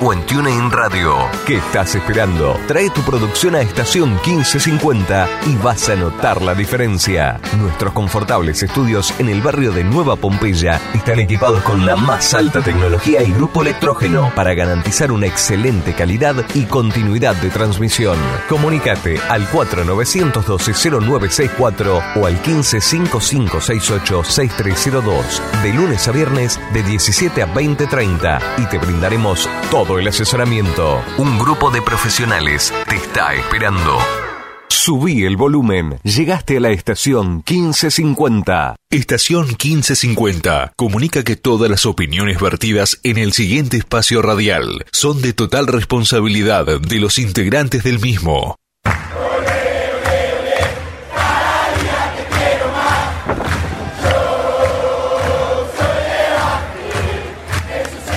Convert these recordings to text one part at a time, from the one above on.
o en TuneIn Radio. ¿Qué estás esperando? Trae tu producción a estación 1550 y vas a notar la diferencia. Nuestros confortables estudios en el barrio de Nueva Pompeya están equipados con la más alta tecnología y grupo electrógeno para garantizar una excelente calidad y continuidad de transmisión. Comunícate al 4912-0964 o al 155568-6302 de lunes a viernes de 17 a 20.30 y te brindaremos todo el asesoramiento. Un grupo de profesionales te está esperando. Subí el volumen. Llegaste a la estación 1550. Estación 1550 comunica que todas las opiniones vertidas en el siguiente espacio radial son de total responsabilidad de los integrantes del mismo.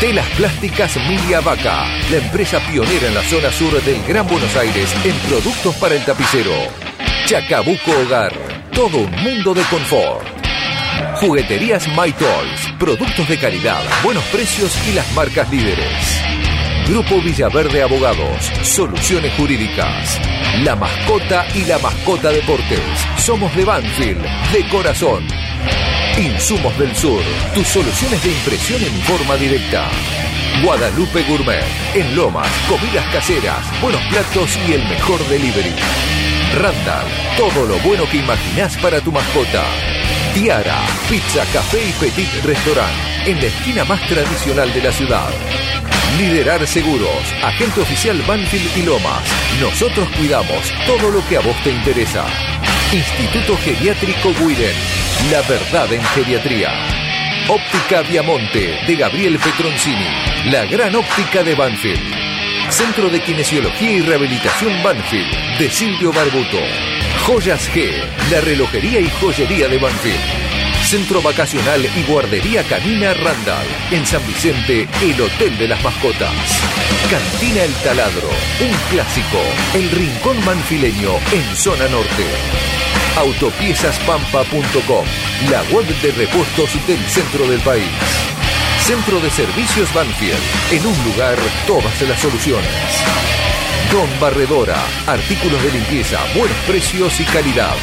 Telas Plásticas Milia Vaca, la empresa pionera en la zona sur del Gran Buenos Aires en productos para el tapicero. Chacabuco Hogar, todo un mundo de confort. Jugueterías My Toys, productos de calidad, buenos precios y las marcas líderes. Grupo Villaverde Abogados, soluciones jurídicas. La mascota y la mascota deportes. Somos de Banfield, de corazón. Insumos del Sur, tus soluciones de impresión en forma directa. Guadalupe Gourmet, en Lomas, comidas caseras, buenos platos y el mejor delivery. Randall, todo lo bueno que imaginás para tu mascota. Tiara, pizza, café y petit restaurant, en la esquina más tradicional de la ciudad. Liderar Seguros, agente oficial Banfield y Lomas. Nosotros cuidamos todo lo que a vos te interesa. Instituto Geriátrico Guiden, la verdad en geriatría. Óptica Viamonte de Gabriel Petroncini, la gran óptica de Banfield. Centro de Kinesiología y Rehabilitación Banfield de Silvio Barbuto. Joyas G, la relojería y joyería de Banfield. Centro Vacacional y Guardería Canina Randall. En San Vicente, el Hotel de las Mascotas. Cantina El Taladro, un clásico. El Rincón Manfileño en Zona Norte. Autopiezaspampa.com, la web de repuestos del centro del país. Centro de Servicios Banfield, en un lugar todas las soluciones. Don Barredora, artículos de limpieza, buenos precios y calidad.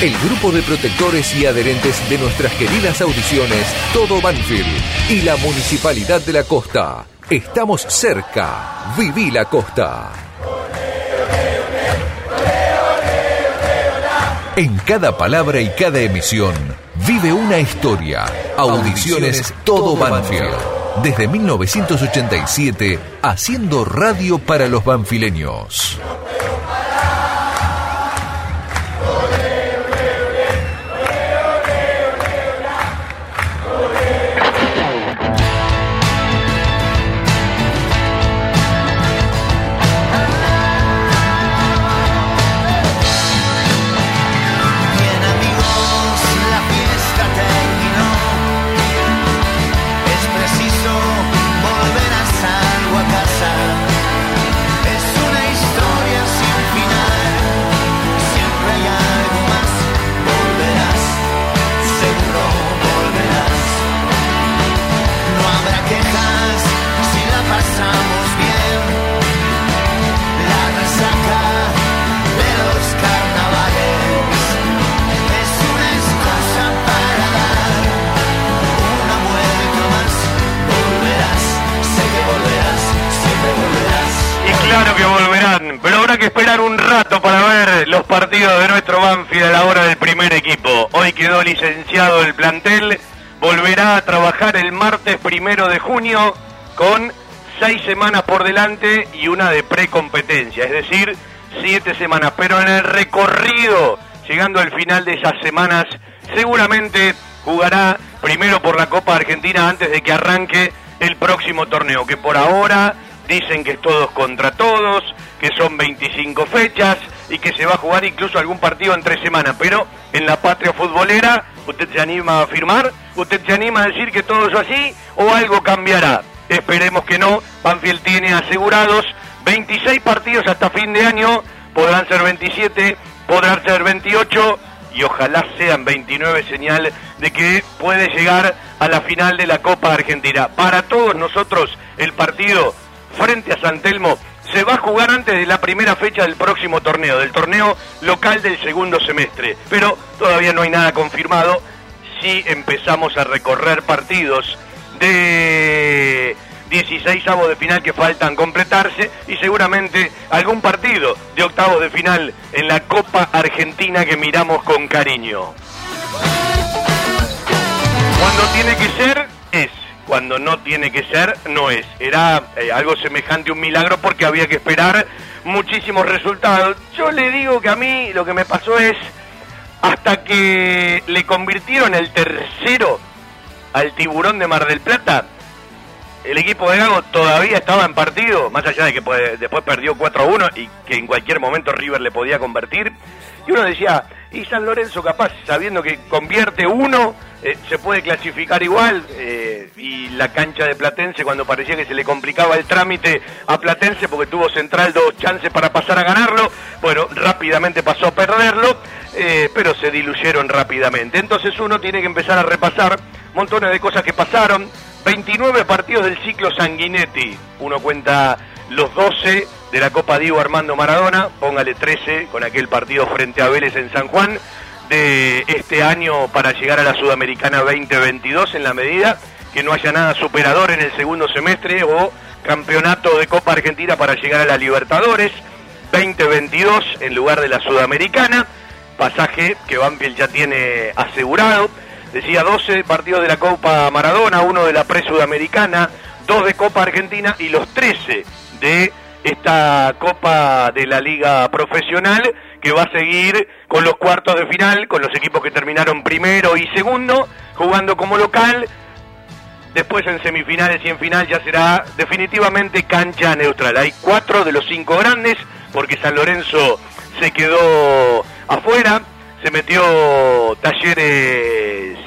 El grupo de protectores y adherentes de nuestras queridas audiciones, Todo Banfield y la Municipalidad de la Costa. Estamos cerca. Viví la Costa. En cada palabra y cada emisión vive una historia. Audiciones Todo Banfield. Desde 1987, haciendo radio para los banfileños. Pero habrá que esperar un rato para ver los partidos de nuestro Banfield a la hora del primer equipo. Hoy quedó licenciado el plantel, volverá a trabajar el martes primero de junio con seis semanas por delante y una de precompetencia, es decir, siete semanas. Pero en el recorrido, llegando al final de esas semanas, seguramente jugará primero por la Copa Argentina antes de que arranque el próximo torneo, que por ahora dicen que es todos contra todos, que son 25 fechas y que se va a jugar incluso algún partido en tres semanas, pero en la patria futbolera, ¿usted se anima a afirmar? ¿Usted se anima a decir que todo es así o algo cambiará? Esperemos que no. Banfield tiene asegurados 26 partidos hasta fin de año, podrán ser 27, podrán ser 28 y ojalá sean 29 señal de que puede llegar a la final de la Copa Argentina. Para todos nosotros el partido frente a San Telmo se va a jugar antes de la primera fecha del próximo torneo, del torneo local del segundo semestre. Pero todavía no hay nada confirmado. Si empezamos a recorrer partidos de 16 avos de final que faltan completarse y seguramente algún partido de octavos de final en la Copa Argentina que miramos con cariño. Cuando tiene que ser, es. Cuando no tiene que ser, no es. Era eh, algo semejante a un milagro porque había que esperar muchísimos resultados. Yo le digo que a mí lo que me pasó es, hasta que le convirtieron el tercero al tiburón de Mar del Plata, el equipo de Gago todavía estaba en partido, más allá de que después perdió 4 a 1 y que en cualquier momento River le podía convertir. Y uno decía, y San Lorenzo capaz, sabiendo que convierte uno, eh, se puede clasificar igual. Eh, y la cancha de Platense, cuando parecía que se le complicaba el trámite a Platense porque tuvo Central dos chances para pasar a ganarlo, bueno, rápidamente pasó a perderlo, eh, pero se diluyeron rápidamente. Entonces uno tiene que empezar a repasar montones de cosas que pasaron 29 partidos del ciclo Sanguinetti. Uno cuenta los 12 de la Copa Diego Armando Maradona, póngale 13 con aquel partido frente a Vélez en San Juan de este año para llegar a la Sudamericana 2022 en la medida que no haya nada superador en el segundo semestre o campeonato de Copa Argentina para llegar a la Libertadores 2022 en lugar de la Sudamericana, pasaje que Banfield ya tiene asegurado. Decía 12 partidos de la Copa Maradona, uno de la pre-sudamericana, dos de Copa Argentina y los 13 de esta Copa de la Liga Profesional que va a seguir con los cuartos de final, con los equipos que terminaron primero y segundo, jugando como local. Después en semifinales y en final ya será definitivamente cancha neutral. Hay cuatro de los cinco grandes, porque San Lorenzo se quedó afuera, se metió Talleres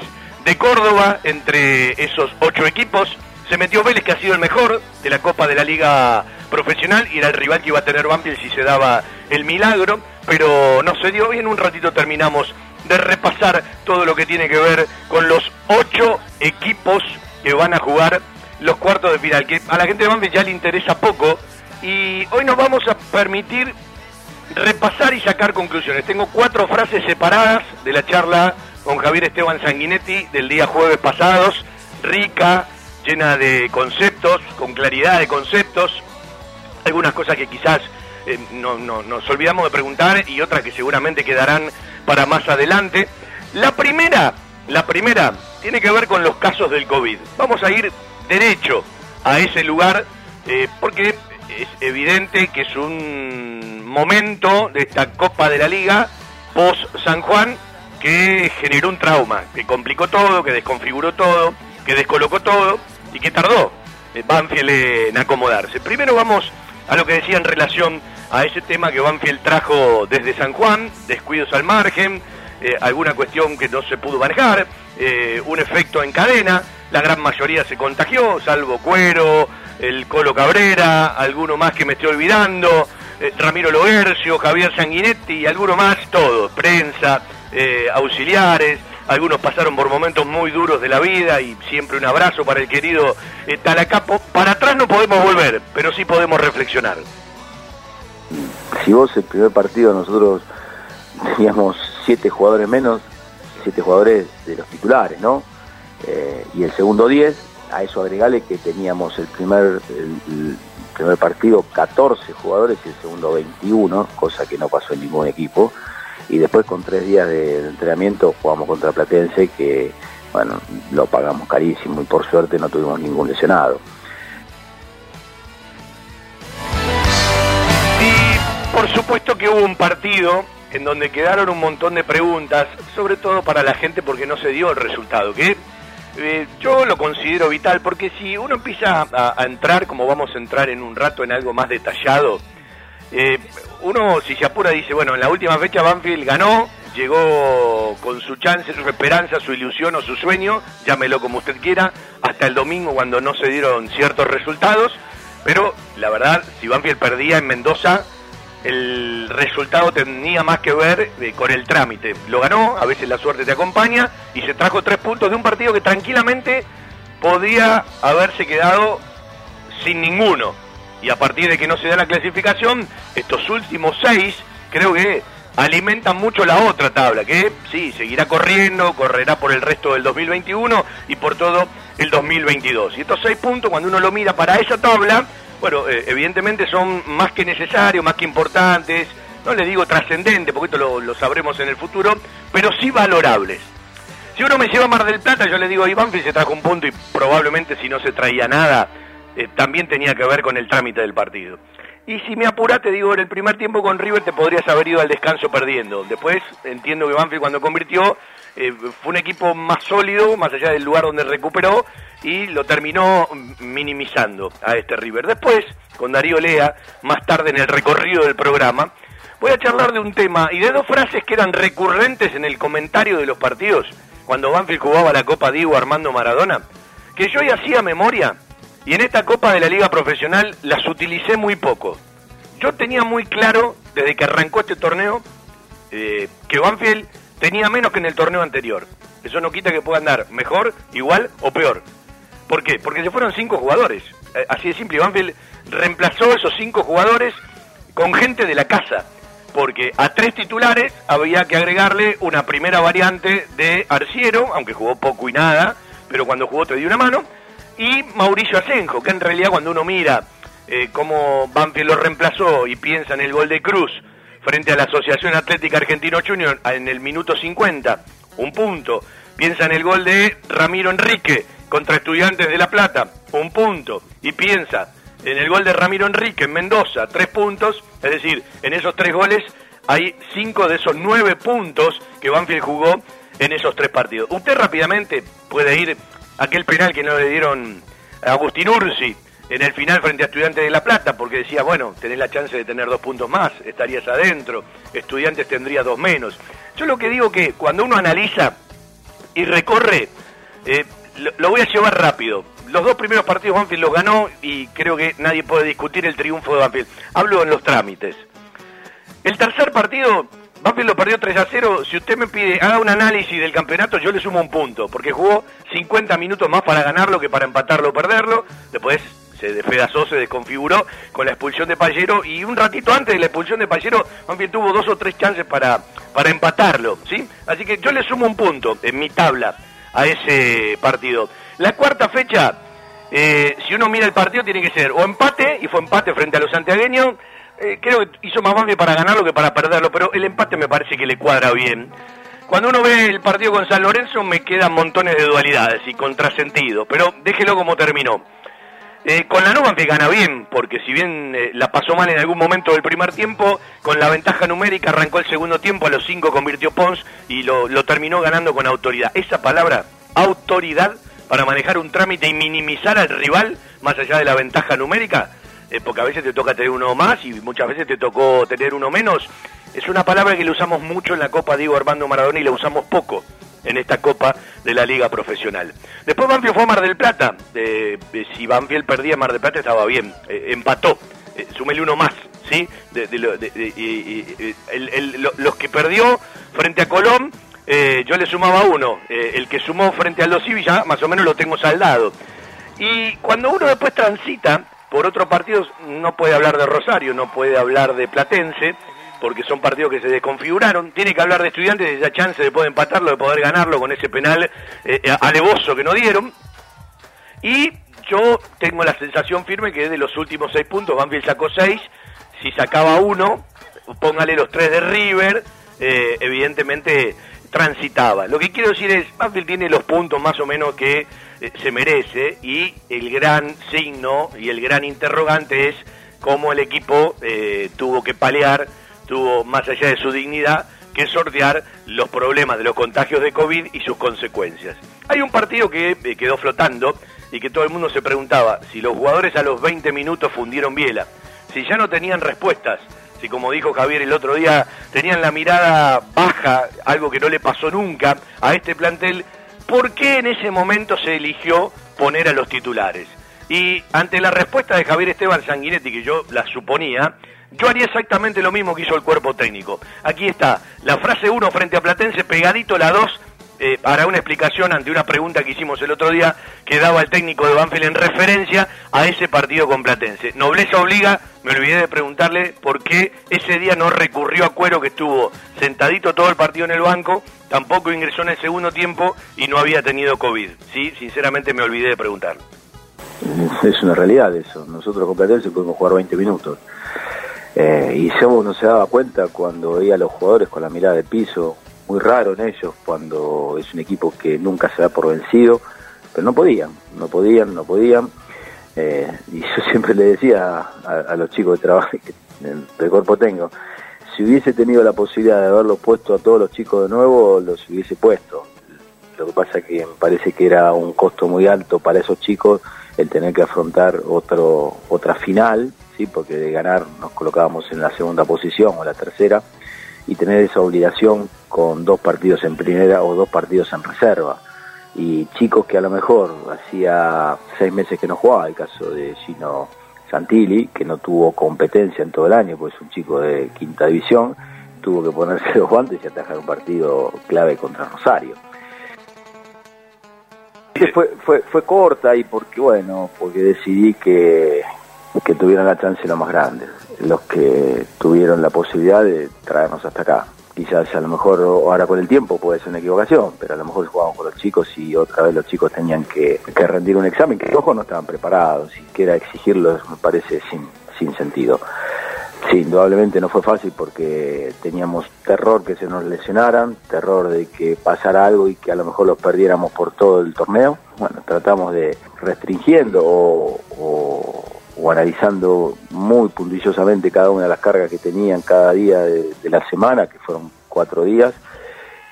de Córdoba entre esos ocho equipos. Se metió Vélez, que ha sido el mejor de la Copa de la Liga Profesional, y era el rival que iba a tener Banfield si se daba el milagro, pero no se dio. Y en un ratito terminamos de repasar todo lo que tiene que ver con los ocho equipos que van a jugar los cuartos de final, que a la gente de Banfield ya le interesa poco. Y hoy nos vamos a permitir repasar y sacar conclusiones. Tengo cuatro frases separadas de la charla con Javier Esteban Sanguinetti del día jueves pasados, rica, llena de conceptos, con claridad de conceptos, algunas cosas que quizás eh, no, nos olvidamos de preguntar y otras que seguramente quedarán para más adelante. La primera, la primera tiene que ver con los casos del COVID. Vamos a ir derecho a ese lugar eh, porque es evidente que es un momento de esta Copa de la Liga post San Juan que generó un trauma, que complicó todo, que desconfiguró todo, que descolocó todo y que tardó eh, Banfield en acomodarse. Primero vamos a lo que decía en relación a ese tema que Banfield trajo desde San Juan, descuidos al margen, eh, alguna cuestión que no se pudo manejar, eh, un efecto en cadena, la gran mayoría se contagió, salvo Cuero, el Colo Cabrera, alguno más que me estoy olvidando, Ramiro Loercio, Javier Sanguinetti y alguno más, todo, prensa, auxiliares, algunos pasaron por momentos muy duros de la vida y siempre un abrazo para el querido eh, Talacapo. Para atrás no podemos volver, pero sí podemos reflexionar. Si vos el primer partido nosotros teníamos siete jugadores menos, siete jugadores de los titulares, ¿no? Eh, y el segundo 10, a eso agregale que teníamos el primer, el primer partido 14 jugadores y el segundo 21, cosa que no pasó en ningún equipo y después con tres días de entrenamiento jugamos contra Platense que bueno lo pagamos carísimo y por suerte no tuvimos ningún lesionado. Y por supuesto que hubo un partido en donde quedaron un montón de preguntas, sobre todo para la gente porque no se dio el resultado, que Eh, yo lo considero vital porque si uno empieza a, a entrar, como vamos a entrar en un rato en algo más detallado, eh, uno si se apura dice, bueno, en la última fecha Banfield ganó, llegó con su chance, su esperanza, su ilusión o su sueño, llámelo como usted quiera, hasta el domingo cuando no se dieron ciertos resultados, pero la verdad, si Banfield perdía en Mendoza, el resultado tenía más que ver eh, con el trámite. Lo ganó, a veces la suerte te acompaña, y se trajo tres puntos de un partido que tranquilamente podía haberse quedado sin ninguno. Y a partir de que no se da la clasificación, estos últimos seis creo que alimentan mucho la otra tabla, que sí, seguirá corriendo, correrá por el resto del 2021 y por todo el 2022. Y estos seis puntos, cuando uno lo mira para esa tabla, bueno, eh, evidentemente son más que necesarios, más que importantes, no le digo trascendentes, porque esto lo, lo, sabremos en el futuro, pero sí valorables. Si uno me lleva a Mar del Plata, yo le digo, Iván se trajo un punto y probablemente si no se traía nada, eh, también tenía que ver con el trámite del partido. Y si me apura, te digo, en el primer tiempo con River te podrías haber ido al descanso perdiendo. Después entiendo que Banfield cuando convirtió eh, fue un equipo más sólido, más allá del lugar donde recuperó, y lo terminó minimizando a este River. Después, con Darío Lea, más tarde en el recorrido del programa, voy a charlar de un tema y de dos frases que eran recurrentes en el comentario de los partidos cuando Banfield jugaba la Copa Diego Armando Maradona, que yo ya hacía memoria y en esta Copa de la Liga Profesional las utilicé muy poco. Yo tenía muy claro, desde que arrancó este torneo, eh, que Banfield tenía menos que en el torneo anterior. Eso no quita que pueda andar mejor, igual o peor. ¿Por qué? Porque se fueron cinco jugadores. Eh, así de simple. Banfield reemplazó esos cinco jugadores con gente de la casa. Porque a tres titulares había que agregarle una primera variante de Arciero, aunque jugó poco y nada, pero cuando jugó te dio una mano y Mauricio Asenjo, que en realidad cuando uno mira eh, cómo Banfield lo reemplazó y piensa en el gol de Cruz frente a la Asociación Atlética Argentino Junior en el minuto 50, un punto. Piensa en el gol de Ramiro Enrique contra Estudiantes de La Plata, un punto. Y piensa en el gol de Ramiro Enrique en Mendoza, tres puntos. Es decir, en esos tres goles hay cinco de esos nueve puntos que Banfield jugó en esos tres partidos. Usted rápidamente puede ir aquel penal que no le dieron a Agustín Ursi en el final frente a Estudiantes de La Plata, porque decía, bueno, tenés la chance de tener dos puntos más, estarías adentro, Estudiantes tendría dos menos. Yo lo que digo que cuando uno analiza y recorre, eh, lo, lo, voy a llevar rápido. Los dos primeros partidos Banfield los ganó y creo que nadie puede discutir el triunfo de Banfield. Hablo en los trámites. El tercer partido Banfield lo perdió 3 a 0. Si usted me pide, haga un análisis del campeonato, yo le sumo un punto, porque jugó 50 minutos más para ganarlo que para empatarlo o perderlo. Después se despedazó, se desconfiguró con la expulsión de Pallero y un ratito antes de la expulsión de Pallero, Banfield tuvo dos o tres chances para, para empatarlo, ¿sí? Así que yo le sumo un punto en mi tabla a ese partido. La cuarta fecha, eh, si uno mira el partido, tiene que ser o empate, y fue empate frente a los santiagueños, eh, creo que hizo más Banfield para ganarlo que para perderlo, pero el empate me parece que le cuadra bien. Cuando uno ve el partido con San Lorenzo me quedan montones de dualidades y contrasentido, pero déjelo como terminó. Eh, con la Nuba gana bien, porque si bien eh, la pasó mal en algún momento del primer tiempo, con la ventaja numérica arrancó el segundo tiempo, a los cinco convirtió Pons y lo, lo terminó ganando con autoridad. Esa palabra, autoridad, para manejar un trámite y minimizar al rival, más allá de la ventaja numérica, eh, porque a veces te toca tener uno más y muchas veces te tocó tener uno menos. Es una palabra que le usamos mucho en la Copa Diego Armando Maradona y la usamos poco en esta Copa de la Liga Profesional. Después Banfield fue a Mar del Plata. Eh, si Banfield perdía Mar del Plata estaba bien. Eh, empató. Eh, uno más. ¿sí? De, de, el, el, los que perdió frente a Colón, yo le sumaba uno. el que sumó frente a los ya más o menos lo tengo saldado. Y cuando uno después transita por otros partidos no puede hablar de Rosario, no puede hablar de Platense, porque son partidos que se desconfiguraron. Tiene que hablar de estudiantes de esa chance de poder empatarlo, de poder ganarlo con ese penal eh, alevoso que no dieron. Y yo tengo la sensación firme que de los últimos seis puntos, Banfield sacó seis. Si sacaba uno, póngale los tres de River, eh, evidentemente transitaba. Lo que quiero decir es, Banfield tiene los puntos más o menos que eh, se merece y el gran signo y el gran interrogante es cómo el equipo eh, tuvo que palear, tuvo más allá de su dignidad, que sortear los problemas de los contagios de COVID y sus consecuencias. Hay un partido que eh, quedó flotando y que todo el mundo se preguntaba si los jugadores a los 20 minutos fundieron biela, si ya no tenían respuestas, si como dijo Javier el otro día, tenían la mirada baja, algo que no le pasó nunca a este plantel, ¿por qué en ese momento se eligió poner a los titulares? Y ante la respuesta de Javier Esteban Sanguinetti, que yo la suponía, yo haría exactamente lo mismo que hizo el cuerpo técnico. Aquí está, la frase 1 frente a Platense, pegadito la 2 eh, para una explicación ante una pregunta que hicimos el otro día que daba el técnico de Banfield en referencia a ese partido con Platense. Nobleza obliga, me olvidé de preguntarle por qué ese día no recurrió a Cuero que estuvo sentadito todo el partido en el banco, tampoco ingresó en el segundo tiempo y no había tenido COVID. Sí, sinceramente me olvidé de preguntarle. Es una realidad eso. Nosotros con Platense pudimos jugar 20 minutos. Eh, y Sebo no se daba cuenta cuando veía a los jugadores con la mirada de piso, muy raro en ellos cuando es un equipo que nunca se da por vencido, pero no podían, no podían, no podían. Eh, y yo siempre le decía a, los chicos de trabajo del cuerpo tengo, si hubiese tenido la posibilidad de haberlo puesto a todos los chicos de nuevo, los hubiese puesto. Lo que pasa que me parece que era un costo muy alto para esos chicos el tener que afrontar otro otra final, sí, porque de ganar nos colocábamos en la segunda posición o la tercera y tener esa obligación con dos partidos en primera o dos partidos en reserva. Y chicos que a lo mejor hacía seis meses que no jugaba, el caso de Gino Santilli, que no tuvo competencia en todo el año, pues es un chico de quinta división, tuvo que ponerse los guantes y atajar un partido clave contra Rosario. Fue, fue, fue corta y porque, bueno, porque decidí que, que tuvieran la chance lo más grande, los que tuvieron la posibilidad de traernos hasta acá. Quizás a lo mejor ahora con el tiempo puede ser una equivocación, pero a lo mejor jugábamos con los chicos y otra vez los chicos tenían que, rendir un examen que ojos no estaban preparados, siquiera exigirlos me parece sin, sin sentido. Sí, indudablemente no fue fácil porque teníamos terror que se nos lesionaran, terror de que pasara algo y que a lo mejor los perdiéramos por todo el torneo. Bueno, tratamos de restringiendo o analizando muy puntillosamente cada una de las cargas que tenían cada día de, la semana, que fueron cuatro días,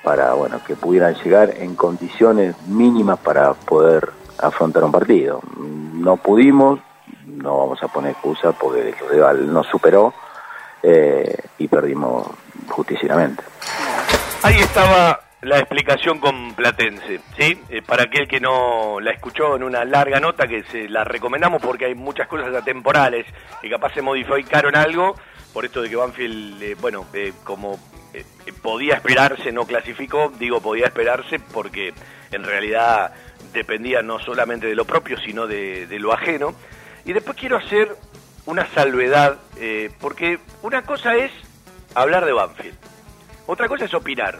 para bueno que pudieran llegar en condiciones mínimas para poder afrontar un partido. No pudimos, no vamos a poner excusa porque el rival nos superó eh, y perdimos justicieramente. Ahí estaba la explicación con Platense, ¿sí? Eh, para aquel que no la escuchó en una larga nota que se la recomendamos porque hay muchas cosas atemporales que capaz se modificaron algo, por esto de que Banfield, eh, bueno, eh, como podía esperarse, no clasificó, digo podía esperarse porque en realidad dependía no solamente de lo propio, sino de, de lo ajeno. Y después quiero hacer una salvedad, porque una cosa es hablar de Banfield, otra cosa es opinar.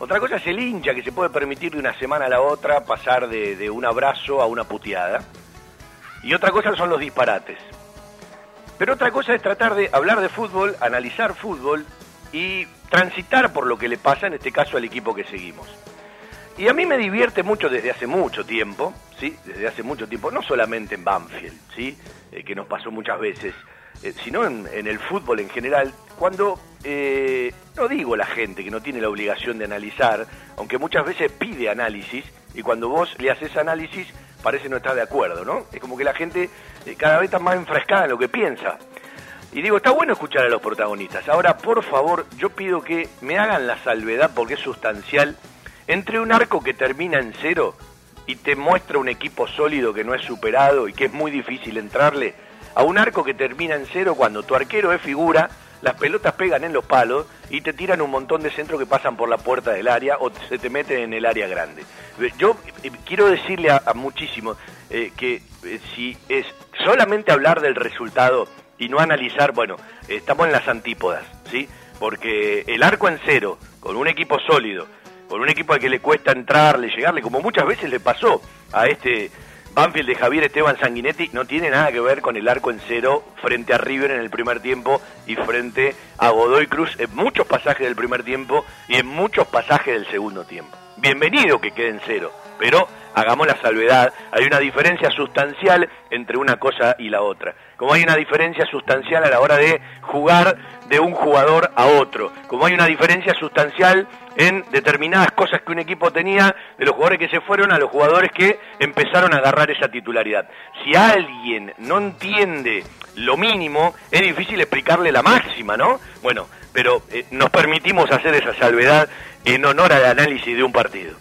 Otra cosa es el hincha que se puede permitir de una semana a la otra pasar de, un abrazo a una puteada. Y otra cosa son los disparates. Pero otra cosa es tratar de hablar de fútbol, analizar fútbol y transitar por lo que le pasa, en este caso al equipo que seguimos. Y a mí me divierte mucho desde hace mucho tiempo, ¿sí? Desde hace mucho tiempo, no solamente en Banfield, ¿sí? Eh, que nos pasó muchas veces, eh, sino en, el fútbol en general, cuando, eh, no digo la gente que no tiene la obligación de analizar, aunque muchas veces pide análisis, y cuando vos le haces análisis parece no estar de acuerdo, ¿no? Es como que la gente eh, cada vez está más enfrescada en lo que piensa. Y digo, está bueno escuchar a los protagonistas. Ahora, por favor, yo pido que me hagan la salvedad, porque es sustancial, entre un arco que termina en cero y te muestra un equipo sólido que no es superado y que es muy difícil entrarle, a un arco que termina en cero cuando tu arquero es figura, las pelotas pegan en los palos y te tiran un montón de centros que pasan por la puerta del área o se te meten en el área grande. Yo eh, quiero decirle a, muchísimos eh, que eh, si es solamente hablar del resultado y no analizar, bueno, estamos en las antípodas, ¿sí? Porque el arco en cero, con un equipo sólido, con un equipo al que le cuesta entrarle, llegarle, como muchas veces le pasó a este Banfield de Javier Esteban Sanguinetti no tiene nada que ver con el arco en cero frente a River en el primer tiempo y frente a Godoy Cruz en muchos pasajes del primer tiempo y en muchos pasajes del segundo tiempo. Bienvenido que quede en cero, pero hagamos la salvedad, hay una diferencia sustancial entre una cosa y la otra. Como hay una diferencia sustancial a la hora de jugar de un jugador a otro, como hay una diferencia sustancial en determinadas cosas que un equipo tenía de los jugadores que se fueron a los jugadores que empezaron a agarrar esa titularidad. Si alguien no entiende lo mínimo, es difícil explicarle la máxima, ¿no? Bueno, pero eh, nos permitimos hacer esa salvedad en honor al análisis de un partido.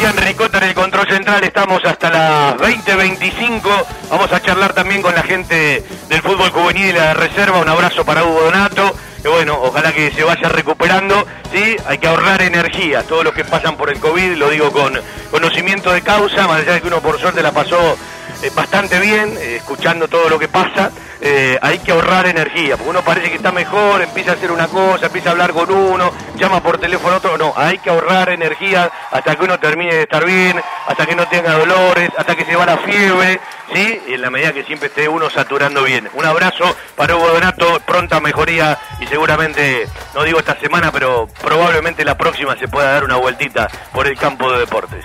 Cristian Ricota en el control central, estamos hasta las 20.25. Vamos a charlar también con la gente del fútbol juvenil y la reserva. Un abrazo para Hugo Donato. Que bueno, ojalá que se vaya recuperando. Sí, hay que ahorrar energía. Todos los que pasan por el COVID, lo digo con conocimiento de causa, más allá de que uno por suerte la pasó eh, bastante bien, eh, escuchando todo lo que pasa. Eh, hay que ahorrar energía, porque uno parece que está mejor, empieza a hacer una cosa, empieza a hablar con uno, llama por teléfono a otro, no, hay que ahorrar energía hasta que uno termine de estar bien, hasta que no tenga dolores, hasta que se va la fiebre, ¿sí? Y en la medida que siempre esté uno saturando bien. Un abrazo para Hugo Donato, pronta mejoría y seguramente, no digo esta semana, pero probablemente la próxima se pueda dar una vueltita por el campo de deportes.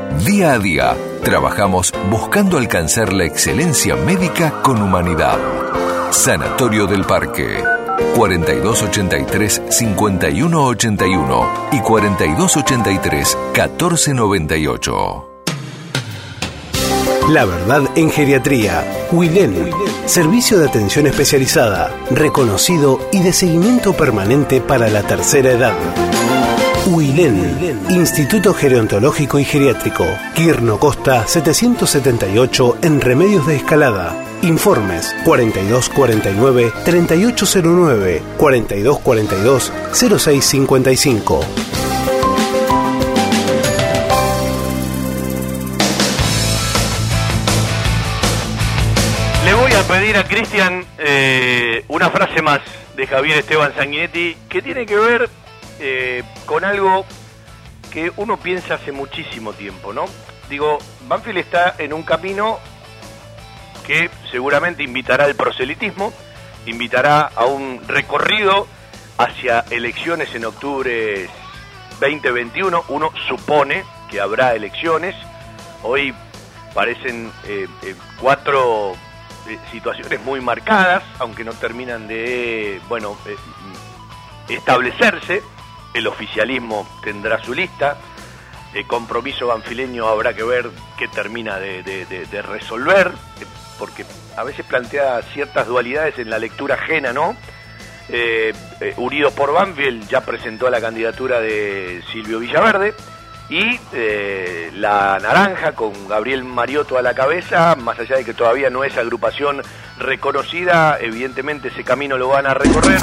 Día a día, trabajamos buscando alcanzar la excelencia médica con humanidad. Sanatorio del Parque. 4283-5181 y 4283-1498. La verdad en geriatría. Wilén. Servicio de atención especializada, reconocido y de seguimiento permanente para la tercera edad. UILEN, Instituto Gerontológico y Geriátrico, Quirno Costa 778 en Remedios de Escalada. Informes 4249-3809, 4242-0655. Le voy a pedir a Cristian eh, una frase más de Javier Esteban Sanguinetti que tiene que ver eh, con algo que uno piensa hace muchísimo tiempo, ¿no? Digo, Banfield está en un camino que seguramente invitará al proselitismo, invitará a un recorrido hacia elecciones en octubre 2021. Uno supone que habrá elecciones. Hoy parecen eh, eh, cuatro situaciones muy marcadas, aunque no terminan de, bueno, establecerse. El oficialismo tendrá su lista. El compromiso banfileño habrá que ver qué termina de, de- de- de resolver, eh, porque a veces plantea ciertas dualidades en la lectura ajena, ¿no? Eh, eh, Unidos por Banfield ya presentó la candidatura de Silvio Villaverde y eh, la Naranja con Gabriel Mariotto a la cabeza, más allá de que todavía no es agrupación reconocida, evidentemente ese camino lo van a recorrer.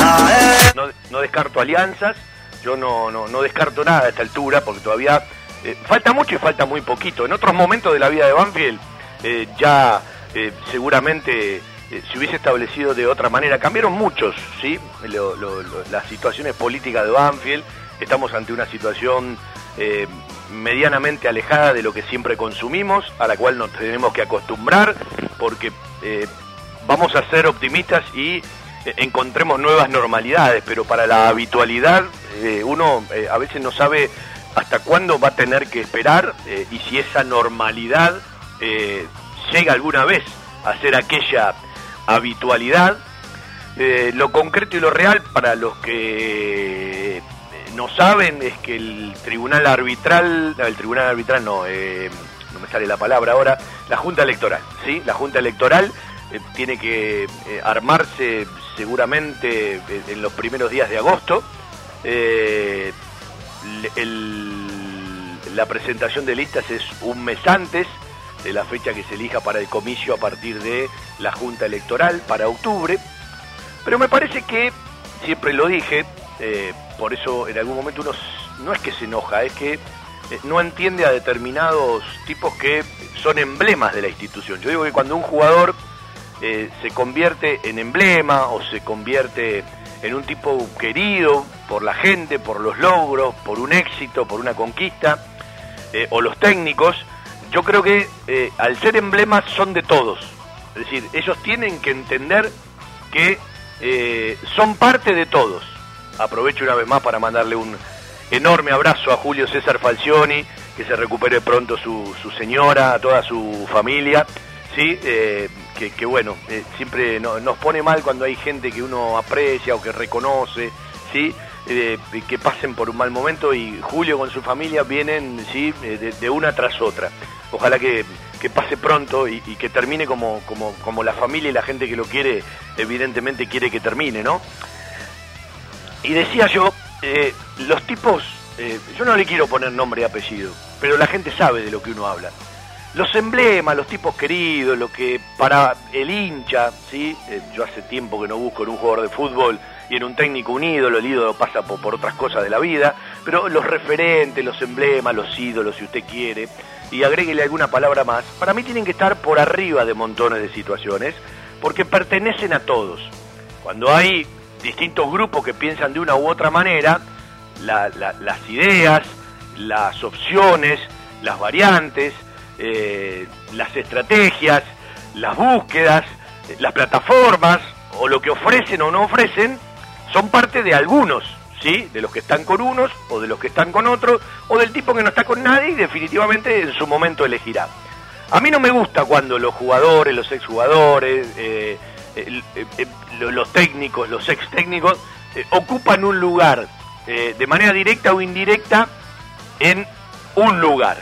No, no descarto alianzas, yo no, descarto nada a esta altura porque todavía eh, falta mucho y falta muy poquito. En otros momentos de la vida de Banfield eh, ya eh, seguramente se hubiese establecido de otra manera. Cambiaron muchos, ¿sí? Las situaciones políticas de Banfield. Estamos ante una situación medianamente alejada de lo que siempre consumimos, a la cual nos tenemos que acostumbrar, porque vamos a ser optimistas y encontremos nuevas normalidades, pero para la habitualidad uno eh, a veces no sabe hasta cuándo va a tener que esperar eh, y si esa normalidad eh, llega alguna vez a ser aquella habitualidad. Lo concreto y lo real para los que no saben es que el tribunal arbitral, el tribunal arbitral no, no me sale la palabra ahora, la Junta Electoral, ¿sí? La Junta Electoral tiene que armarse seguramente en los primeros días de agosto. Eh, la presentación de listas es un mes antes de la fecha que se elija para el comicio a partir de la Junta Electoral para octubre. Pero me parece que, siempre lo dije, eh, por eso en algún momento uno no es que se enoja, es que no entiende a determinados tipos que son emblemas de la institución. Yo digo que cuando un jugador eh, se convierte en emblema o se convierte en un tipo querido por la gente, por los logros, por un éxito, por una conquista, eh, o los técnicos, yo creo que eh, al ser emblemas son de todos. Es decir, ellos tienen que entender que eh, son parte de todos. Aprovecho una vez más para mandarle un enorme abrazo a Julio César Falcioni, que se recupere pronto su, señora, a toda su familia. Sí, que, bueno, eh, siempre no- nos pone mal cuando hay gente que uno aprecia o que reconoce, sí, Eh, que pasen por un mal momento y Julio con su familia vienen, sí, eh, de, una tras otra. Ojalá que, que pase pronto y, que termine como, como, como la familia y la gente que lo quiere, evidentemente quiere que termine, ¿no? Y decía yo, eh, los tipos, yo no le quiero poner nombre y apellido, pero la gente sabe de lo que uno habla. Los emblemas, los tipos queridos, lo que para el hincha, ¿sí? Eh, yo hace tiempo que no busco en un jugador de fútbol y en un técnico un ídolo, el ídolo pasa por, otras cosas de la vida, pero los referentes, los emblemas, los ídolos, si usted quiere, y agréguele alguna palabra más, para mí tienen que estar por arriba de montones de situaciones, porque pertenecen a todos. Cuando hay distintos grupos que piensan de una u otra manera, la- la- las ideas, las opciones, las variantes, eh, las estrategias, las búsquedas, las plataformas o lo que ofrecen o no ofrecen, son parte de algunos, ¿sí? De los que están con unos o de los que están con otros o del tipo que no está con nadie y definitivamente en su momento elegirá. A mí no me gusta cuando los jugadores, los exjugadores, eh, eh, lo- los técnicos, los ex técnicos, ocupan un lugar de manera directa o indirecta en un lugar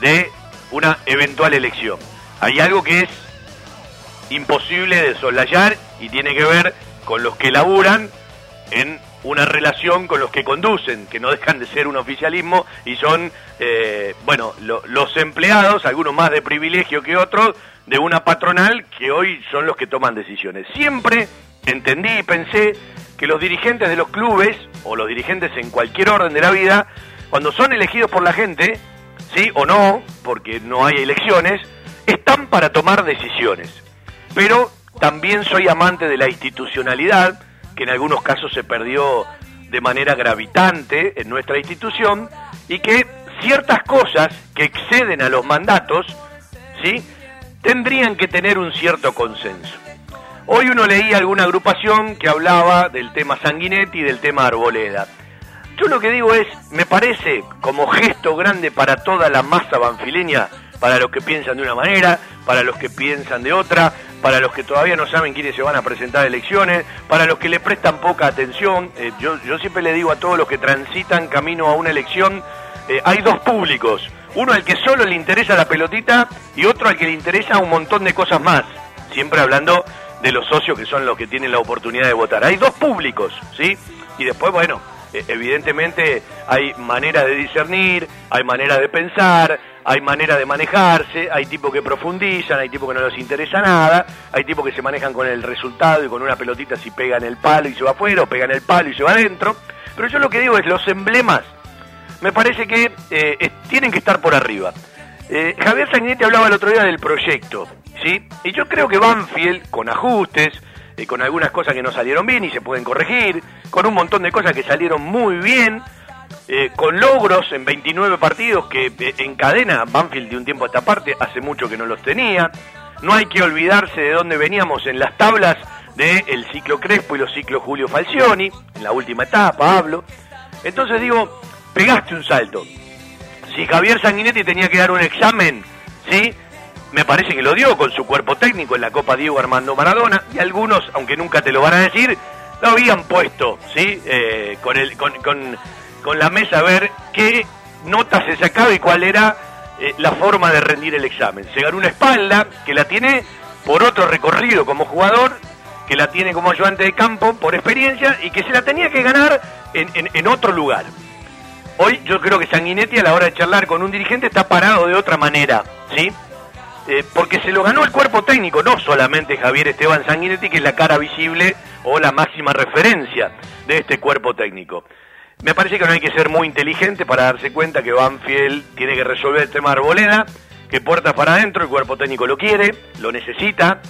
de una eventual elección. Hay algo que es imposible de soslayar y tiene que ver con los que laburan en una relación con los que conducen, que no dejan de ser un oficialismo y son, eh, bueno, lo- los empleados, algunos más de privilegio que otros, de una patronal que hoy son los que toman decisiones. Siempre entendí y pensé que los dirigentes de los clubes, o los dirigentes en cualquier orden de la vida, cuando son elegidos por la gente, sí o no, porque no hay elecciones, están para tomar decisiones pero también soy amante de la institucionalidad, que en algunos casos se perdió de manera gravitante en nuestra institución, y que ciertas cosas que exceden a los mandatos, ¿sí? tendrían que tener un cierto consenso. Hoy uno leía alguna agrupación que hablaba del tema Sanguinetti y del tema Arboleda. Yo lo que digo es, me parece como gesto grande para toda la masa banfileña, para los que piensan de una manera, para los que piensan de otra, para los que todavía no saben quiénes se van a presentar elecciones, para los que le prestan poca atención. Eh, yo, yo siempre le digo a todos los que transitan camino a una elección, eh, hay dos públicos. Uno al que solo le interesa la pelotita y otro al que le interesa un montón de cosas más. Siempre hablando de los socios que son los que tienen la oportunidad de votar. Hay dos públicos, ¿sí? Y después, bueno, evidentemente hay manera de discernir, hay manera de pensar, hay manera de manejarse, hay tipos que profundizan, hay tipos que no les interesa nada, hay tipos que se manejan con el resultado y con una pelotita si pegan el palo y se va afuera o pegan el palo y se va adentro. Pero yo lo que digo es los emblemas me parece que eh, tienen que estar por arriba. Eh, Javier Sanguinetti hablaba el otro día del proyecto, ¿sí? Y yo creo que Banfield, con ajustes, con algunas cosas que no salieron bien y se pueden corregir, con un montón de cosas que salieron muy bien, eh, con logros en 29 partidos que eh, encadena Banfield de un tiempo a esta parte, hace mucho que no los tenía. No hay que olvidarse de dónde veníamos en las tablas del ciclo Crespo y los ciclos Julio Falcioni, en la última etapa hablo. Entonces digo, pegaste un salto. Si Javier Sanguinetti tenía que dar un examen, ¿sí? Me parece que lo dio con su cuerpo técnico en la Copa Diego Armando Maradona, y algunos, aunque nunca te lo van a decir, lo habían puesto, ¿sí? Eh, con, el, con, con, con la mesa a ver qué nota se sacaba y cuál era eh, la forma de rendir el examen. Se ganó una espalda que la tiene por otro recorrido como jugador, que la tiene como ayudante de campo por experiencia y que se la tenía que ganar en, en- en otro lugar. Hoy yo creo que Sanguinetti a la hora de charlar con un dirigente está parado de otra manera, ¿sí? Eh, porque se lo ganó el cuerpo técnico, no solamente Javier Esteban Sanguinetti, que es la cara visible o la máxima referencia de este cuerpo técnico. Me parece que no hay que ser muy inteligente para darse cuenta que Banfield tiene que resolver el tema que puertas para adentro, el cuerpo técnico lo quiere, lo necesita.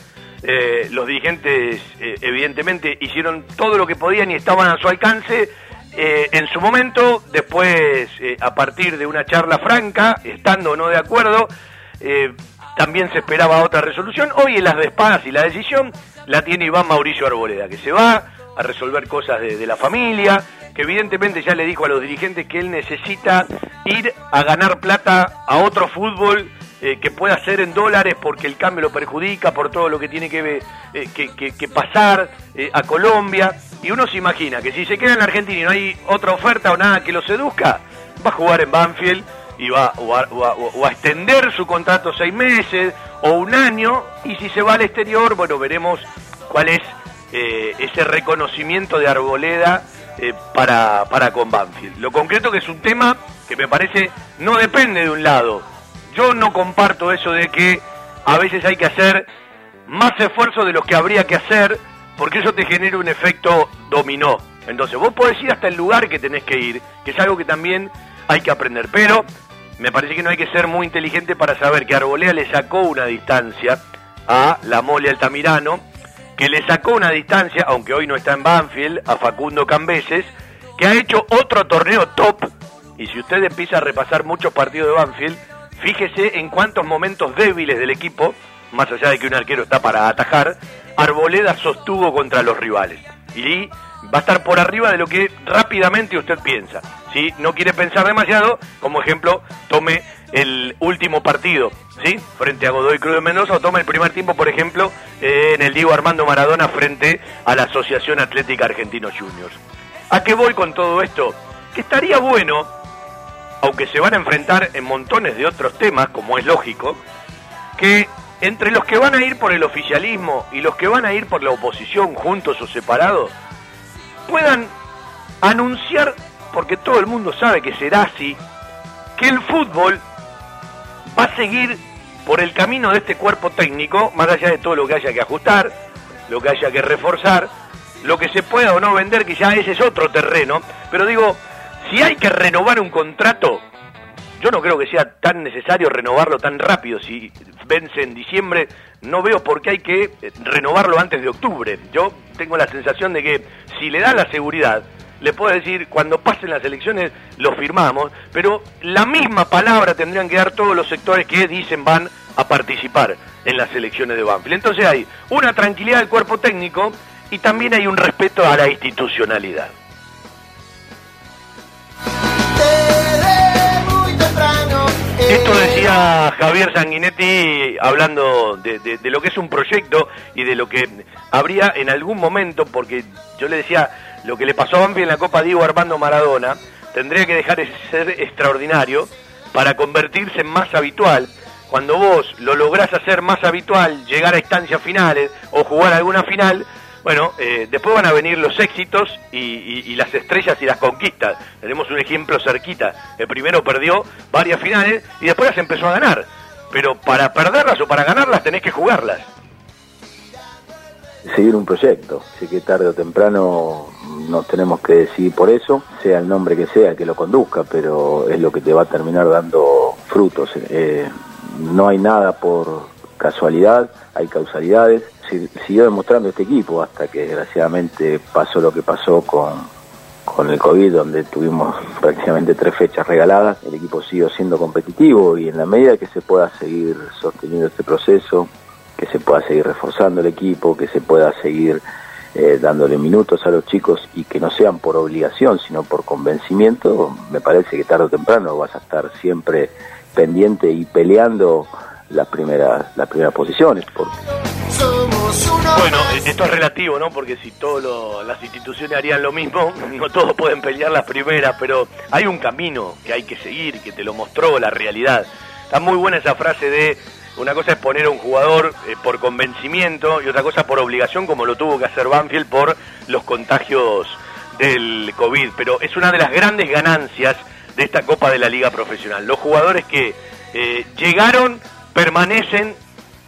Eh, los dirigentes eh, evidentemente hicieron todo lo que podían y estaban a su alcance en su momento, después a partir de una charla franca, estando o no de acuerdo, también se esperaba otra resolución. Hoy en las de espadas y la decisión la tiene Iván Mauricio Arboleda, que se va a resolver cosas de, la familia, que evidentemente ya le dijo a los dirigentes que él necesita ir a ganar plata a otro fútbol eh, que pueda ser en dólares porque el cambio lo perjudica por todo lo que tiene que, eh, que pasar eh, a Colombia. Y uno se imagina que si se queda en la Argentina y no hay otra oferta o nada que lo seduzca, va a jugar en Banfield y va a, o a- extender su contrato seis meses o un año. Y si se va al exterior, bueno, veremos cuál es eh, ese reconocimiento de Arboleda eh, para, para con Banfield. Lo concreto que es un tema que me parece no depende de un lado. Yo no comparto eso de que a veces hay que hacer más esfuerzo de lo que habría que hacer porque eso te genera un efecto dominó. Entonces vos podés ir hasta el lugar que tenés que ir, que es algo que también hay que aprender. Pero me parece que no hay que ser muy inteligente para saber que Arbolea le sacó una distancia a la Mole Altamirano, que le sacó una distancia, aunque hoy no está en Banfield, a Facundo Cambeses, que ha hecho otro torneo top. Y si usted empieza a repasar muchos partidos de Banfield, fíjese en cuántos momentos débiles del equipo, más allá de que un arquero está para atajar, Arboleda sostuvo contra los rivales. Y va a estar por arriba de lo que rápidamente usted piensa. Si no quiere pensar demasiado, como ejemplo, tome el último partido, ¿sí? Frente a Godoy Cruz de Mendoza, o tome el primer tiempo, por ejemplo, eh, en el Diego Armando Maradona frente a la Asociación Atlética Argentinos Juniors. ¿A qué voy con todo esto? Que estaría bueno, aunque se van a enfrentar en montones de otros temas, como es lógico, que entre los que van a ir por el oficialismo y los que van a ir por la oposición, juntos o separados, puedan anunciar, porque todo el mundo sabe que será así, que el fútbol va a seguir por el camino de este cuerpo técnico, más allá de todo lo que haya que ajustar, lo que haya que reforzar, lo que se pueda o no vender, que ya ese es otro terreno, pero digo, si hay que renovar un contrato, yo no creo que sea tan necesario renovarlo tan rápido. Si vence en diciembre, no veo por qué hay que eh, renovarlo antes de octubre. Yo tengo la sensación de que si le da la seguridad, le puedo decir, cuando pasen las elecciones lo firmamos, pero la misma palabra tendrían que dar todos los sectores que dicen van a participar en las elecciones de Banfield. Entonces hay una tranquilidad del cuerpo técnico y también hay un respeto a la institucionalidad. Desde muy Javier Sanguinetti hablando de, lo que es un proyecto y de lo que habría en algún momento, porque yo le decía, lo que le pasó a Banfield en la Copa Diego Armando Maradona, tendría que dejar de ser extraordinario para convertirse en más habitual. Cuando vos lo lográs hacer más habitual, llegar a instancias finales o jugar alguna final, bueno, eh, después van a venir los éxitos y, y- y las estrellas y las conquistas. Tenemos un ejemplo cerquita. El primero perdió varias finales y después las empezó a ganar. Pero para perderlas o para ganarlas tenés que jugarlas. seguir un proyecto. Así que tarde o temprano nos tenemos que decidir por eso, sea el nombre que sea que lo conduzca, pero es lo que te va a terminar dando frutos. Eh, no hay nada por casualidad, hay causalidades. Si- siguió demostrando este equipo hasta que desgraciadamente pasó lo que pasó con, con el COVID, donde tuvimos prácticamente tres fechas regaladas, el equipo siguió siendo competitivo y en la medida que se pueda seguir sosteniendo este proceso, que se pueda seguir reforzando el equipo, que se pueda seguir eh, dándole minutos a los chicos y que no sean por obligación, sino por convencimiento, me parece que tarde o temprano vas a estar siempre pendiente y peleando las primeras, las primeras posiciones, porque Bueno, esto es relativo, ¿no? Porque si todas las instituciones harían lo mismo, no todos pueden pelear las primeras, pero hay un camino que hay que seguir, que te lo mostró la realidad. Está muy buena esa frase de una cosa es poner a un jugador eh, por convencimiento y otra cosa por obligación, como lo tuvo que hacer Banfield por los contagios del COVID. Pero es una de las grandes ganancias de esta Copa de la Liga Profesional. Los jugadores que eh, llegaron, permanecen,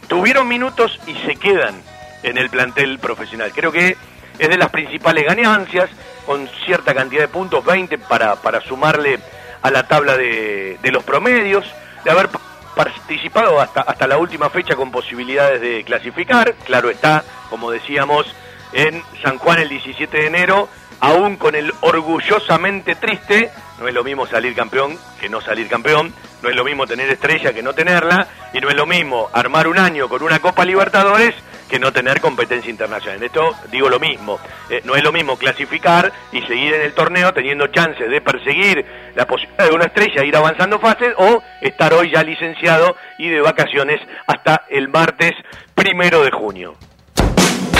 tuvieron minutos y se quedan en el plantel profesional. Creo que es de las principales ganancias, con cierta cantidad de puntos, 20 para, para sumarle a la tabla de, de los promedios, de haber participado hasta, hasta la última fecha con posibilidades de clasificar, claro está, como decíamos, en San Juan el 17 de enero, aún con el orgullosamente triste, no es lo mismo salir campeón que no salir campeón, no es lo mismo tener estrella que no tenerla, y no es lo mismo armar un año con una Copa Libertadores que no tener competencia internacional. En esto digo lo mismo, eh, no es lo mismo clasificar y seguir en el torneo teniendo chances de perseguir la posibilidad de una estrella, ir avanzando fases, o estar hoy ya licenciado y de vacaciones hasta el martes primero de junio.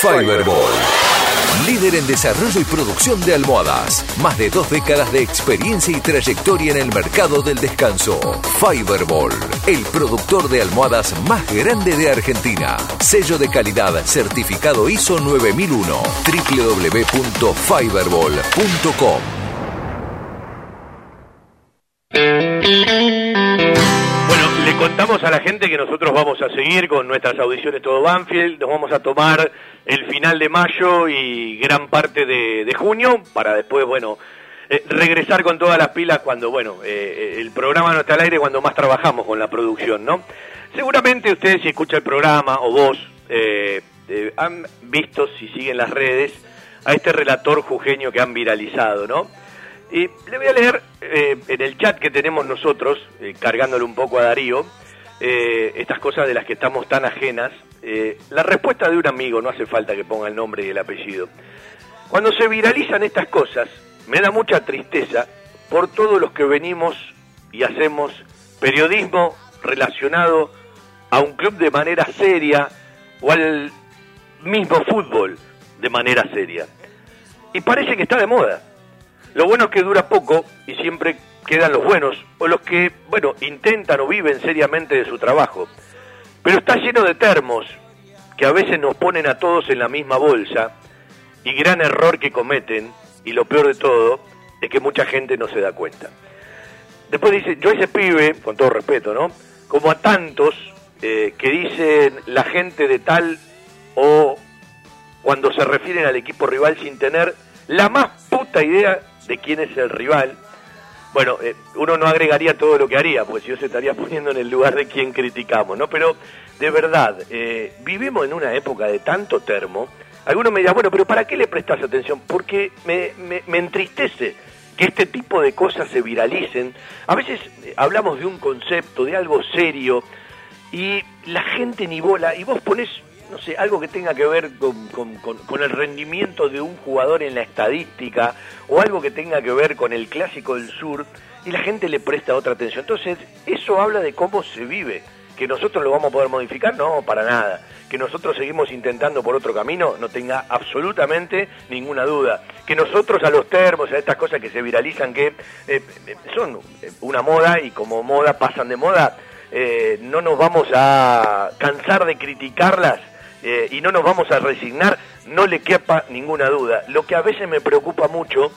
Fiberball. Líder en desarrollo y producción de almohadas. Más de dos décadas de experiencia y trayectoria en el mercado del descanso. Fiberball, el productor de almohadas más grande de Argentina. Sello de calidad certificado ISO 9001. www.fiberball.com. Bueno, le contamos a la gente que nosotros vamos a seguir con nuestras audiciones todo Banfield, nos vamos a tomar el final de mayo y gran parte de, junio para después, bueno, eh, regresar con todas las pilas cuando, bueno, eh, el programa no está al aire cuando más trabajamos con la producción, ¿no? Seguramente ustedes si escuchan el programa o vos eh, eh, han visto, si siguen las redes, a este relator jujeño que han viralizado, ¿no? Y le voy a leer eh, en el chat que tenemos nosotros, eh, cargándole un poco a Darío, eh, estas cosas de las que estamos tan ajenas. Eh, la respuesta de un amigo, no hace falta que ponga el nombre y el apellido. Cuando se viralizan estas cosas, me da mucha tristeza por todos los que venimos y hacemos periodismo relacionado a un club de manera seria o al mismo fútbol de manera seria. Y parece que está de moda. Lo bueno es que dura poco y siempre quedan los buenos, o los que, bueno, intentan o viven seriamente de su trabajo. Pero está lleno de termos que a veces nos ponen a todos en la misma bolsa y gran error que cometen, y lo peor de todo, es que mucha gente no se da cuenta. Después dice, yo ese pibe, con todo respeto, ¿no? Como a tantos eh, que dicen la gente de tal o cuando se refieren al equipo rival sin tener la más puta idea de quién es el rival. Bueno, eh, uno no agregaría todo lo que haría, pues si yo se estaría poniendo en el lugar de quien criticamos, ¿no? Pero de verdad, eh, vivimos en una época de tanto termo. Algunos me dirán, bueno, pero ¿para qué le prestas atención? Porque me, me, me entristece que este tipo de cosas se viralicen. A veces eh, hablamos de un concepto, de algo serio, y la gente ni bola, y vos pones, no sé, algo que tenga que ver con, con- el rendimiento de un jugador en la estadística, o algo que tenga que ver con el clásico del sur, y la gente le presta otra atención. Entonces, eso habla de cómo se vive. Que nosotros lo vamos a poder modificar, no, para nada. Que nosotros seguimos intentando por otro camino, no tenga absolutamente ninguna duda. Que nosotros a los termos, a estas cosas que se viralizan, que eh, eh, son eh, una moda y como moda pasan de moda, eh, no nos vamos a cansar de criticarlas eh, y no nos vamos a resignar, no le quepa ninguna duda. Lo que a veces me preocupa mucho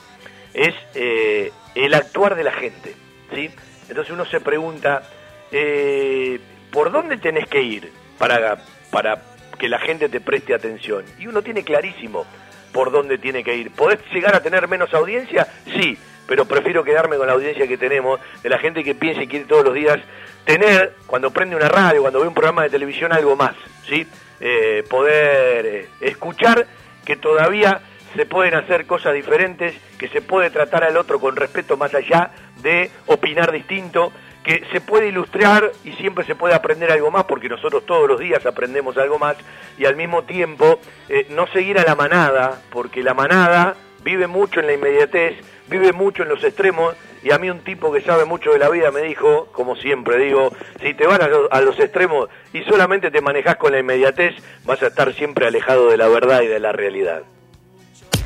es eh, el actuar de la gente, ¿sí? Entonces uno se pregunta, eh, ¿por dónde tenés que ir para, para que la gente te preste atención? Y uno tiene clarísimo por dónde tiene que ir. ¿Podés llegar a tener menos audiencia? Sí, pero prefiero quedarme con la audiencia que tenemos, de la gente que piensa y quiere todos los días tener, cuando prende una radio, cuando ve un programa de televisión, algo más, ¿sí? Eh, poder eh, escuchar que todavía se pueden hacer cosas diferentes, que se puede tratar al otro con respeto más allá de opinar distinto, que se puede ilustrar y siempre se puede aprender algo más, porque nosotros todos los días aprendemos algo más, y al mismo tiempo eh, no seguir a la manada, porque la manada vive mucho en la inmediatez, vive mucho en los extremos, y a mí un tipo que sabe mucho de la vida me dijo, como siempre digo, si te vas a, lo- a los extremos y solamente te manejas con la inmediatez, vas a estar siempre alejado de la verdad y de la realidad.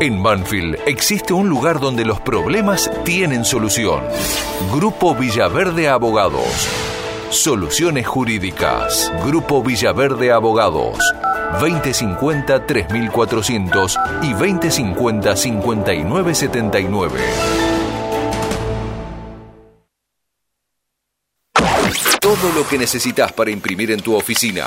En Banfield existe un lugar donde los problemas tienen solución. Grupo Villaverde Abogados. Soluciones jurídicas. Grupo Villaverde Abogados. 2050-3400 y 2050-5979. Todo lo que necesitas para imprimir en tu oficina.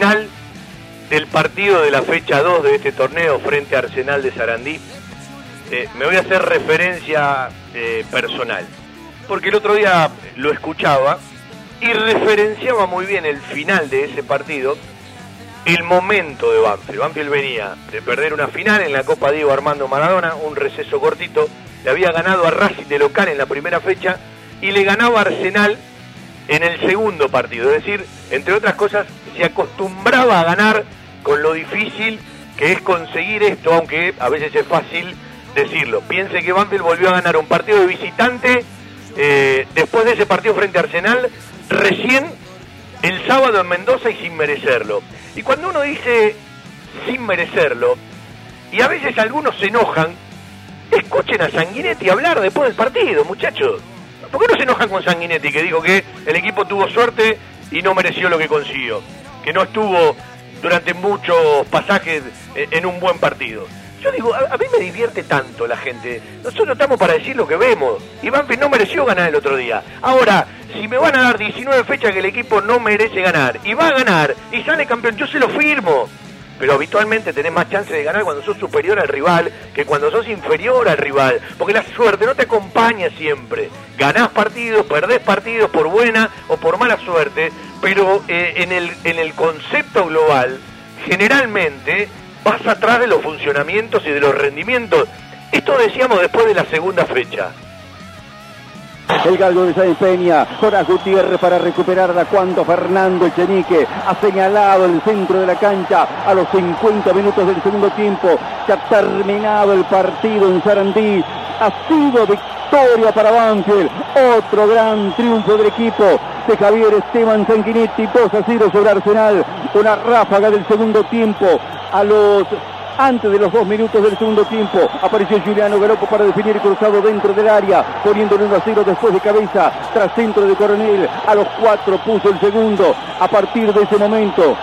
Final del partido de la fecha 2 de este torneo frente a Arsenal de Sarandí. Eh, me voy a hacer referencia eh, personal, porque el otro día lo escuchaba y referenciaba muy bien el final de ese partido, el momento de Banfield. Banfield venía de perder una final en la Copa Diego Armando Maradona, un receso cortito, le había ganado a Racing de local en la primera fecha y le ganaba Arsenal en el segundo partido. Es decir, entre otras cosas, se acostumbraba a ganar con lo difícil que es conseguir esto, aunque a veces es fácil decirlo. Piense que Banfield volvió a ganar un partido de visitante eh, después de ese partido frente a Arsenal, recién el sábado en Mendoza y sin merecerlo. Y cuando uno dice sin merecerlo, y a veces algunos se enojan, escuchen a Sanguinetti hablar después del partido, muchachos. ¿Por qué no se enojan con Sanguinetti que dijo que el equipo tuvo suerte y no mereció lo que consiguió? Que no estuvo durante muchos pasajes eh, en un buen partido. Yo digo, a, a mí me divierte tanto la gente. Nosotros estamos para decir lo que vemos. Y Banfield no mereció ganar el otro día. Ahora, si me van a dar 19 fechas que el equipo no merece ganar y va a ganar y sale campeón, yo se lo firmo. Pero habitualmente tenés más chance de ganar cuando sos superior al rival que cuando sos inferior al rival. Porque la suerte no te acompaña siempre. Ganás partidos, perdés partidos por buena o por mala suerte. Pero eh, en, el, en el concepto global, generalmente vas atrás de los funcionamientos y de los rendimientos. Esto decíamos después de la segunda fecha. El galgo de Sáenz Peña, Horas Gutiérrez para recuperarla cuando Fernando Echenique ha señalado el centro de la cancha a los 50 minutos del segundo tiempo. Se ha terminado el partido en Sarandí. Ha sido victoria para Banfield. Otro gran triunfo del equipo de Javier Esteban Sanguinetti. 2 a 0 sobre Arsenal. Una ráfaga del segundo tiempo a los antes de los dos minutos del segundo tiempo apareció Juliano Galopo para definir el cruzado dentro del área, poniéndole 1 a 0 después de cabeza, tras centro de Coronel. A los cuatro puso el segundo. A partir de ese momento,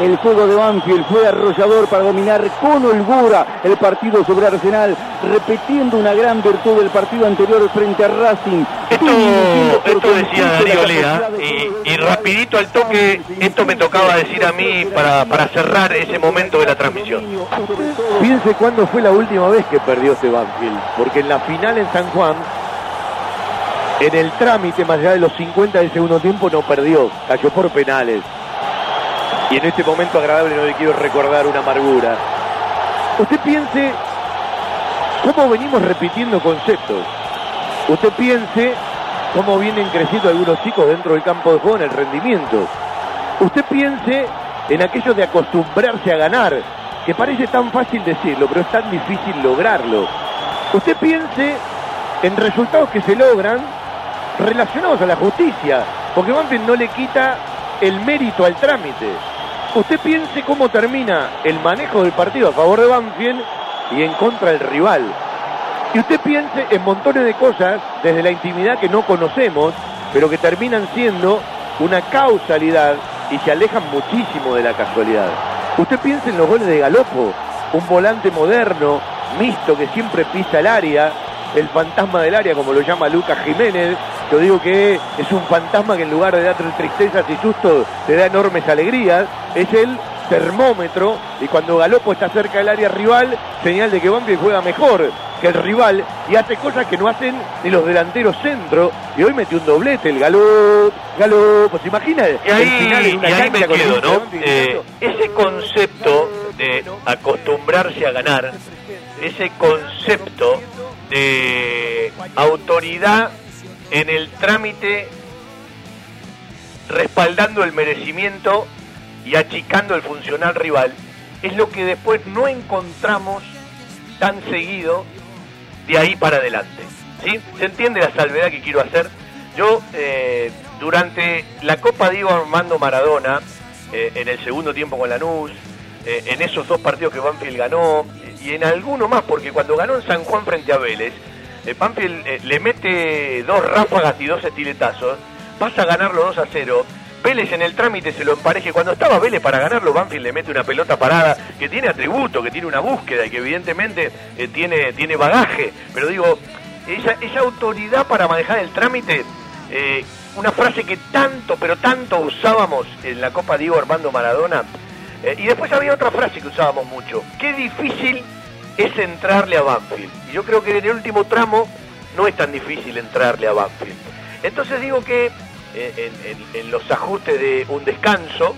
El juego de Banfield fue arrollador para dominar con holgura el partido sobre Arsenal, repitiendo una gran virtud del partido anterior frente a Racing. Esto, esto decía Darío Lea, y, y, rapidito al toque, esto me tocaba decir a mí para, para cerrar ese momento de la transmisión. Piense cuándo fue la última vez que perdió este Banfield, porque en la final en San Juan en el trámite, más allá de los 50 del segundo tiempo, no perdió, cayó por penales. Y en este momento agradable no le quiero recordar una amargura. Usted piense cómo venimos repitiendo conceptos. Usted piense cómo vienen creciendo algunos chicos dentro del campo de juego en el rendimiento. Usted piense en aquello de acostumbrarse a ganar, que parece tan fácil decirlo, pero es tan difícil lograrlo. Usted piense en resultados que se logran relacionados a la justicia, porque Banfield no le quita el mérito al trámite. Usted piense cómo termina el manejo del partido a favor de Banfield y en contra del rival. Y usted piense en montones de cosas desde la intimidad que no conocemos, pero que terminan siendo una causalidad y se alejan muchísimo de la casualidad. Usted piense en los goles de Galopo, un volante moderno, mixto, que siempre pisa el área, el fantasma del área, como lo llama Lucas Jiménez. Yo digo que es un fantasma que en lugar de dar tristezas y sustos, te da enormes alegrías. Es el termómetro y cuando Galopo está cerca del área rival, señal de que Banfield juega mejor que el rival y hace cosas que no hacen ni los delanteros centro. Y hoy metió un doblete el Galopo, Galopo, ¿se imagina? Y ahí, el final una y ahí me quedo, ¿no? Eh, ese concepto de acostumbrarse a ganar, ese concepto de autoridad en el trámite respaldando el merecimiento y achicando el funcional rival, es lo que después no encontramos tan seguido de ahí para adelante. ¿sí? ¿Se entiende la salvedad que quiero hacer? Yo, eh, durante la Copa Diego Armando Maradona, eh, en el segundo tiempo con Lanús, eh, en esos dos partidos que Banfield ganó, y en alguno más, porque cuando ganó en San Juan frente a Vélez, eh, Banfield eh, le mete dos ráfagas y dos estiletazos, pasa a ganarlo 2 a 0. Vélez en el trámite se lo empareje. Cuando estaba Vélez para ganarlo, Banfield le mete una pelota parada que tiene atributo, que tiene una búsqueda y que evidentemente eh, tiene, tiene bagaje. Pero digo, esa, esa autoridad para manejar el trámite, una frase que tanto, pero tanto usábamos en la Copa Diego Armando Maradona, eh, y después había otra frase que usábamos mucho. Qué difícil es entrarle a Banfield. Y yo creo que en el último tramo no es tan difícil entrarle a Banfield. Entonces digo que eh, en, los ajustes de un descanso,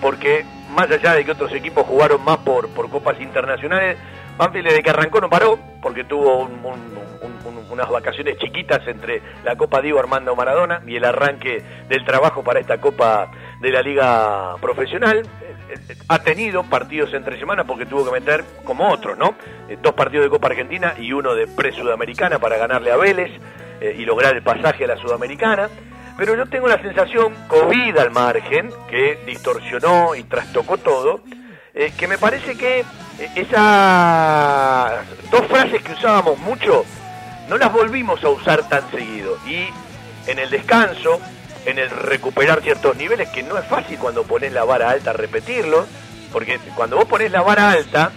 porque más allá de que otros equipos jugaron más por, por copas internacionales, Banfield desde que arrancó no paró, porque tuvo unas vacaciones chiquitas entre la Copa Diego Armando Maradona y el arranque del trabajo para esta Copa de la Liga Profesional ha tenido partidos entre semanas porque tuvo que meter, como otros, ¿no? Eh, dos partidos de Copa Argentina y uno de pre-Sudamericana para ganarle a Vélez eh, y lograr el pasaje a la Sudamericana. Pero yo tengo la sensación, COVID al margen, que distorsionó y trastocó todo, eh, que me parece que esas dos frases que usábamos mucho, no las volvimos a usar tan seguido. Y en el descanso, en el recuperar ciertos niveles, que no es fácil cuando pones la vara alta repetirlo, porque cuando vos pones la vara alta,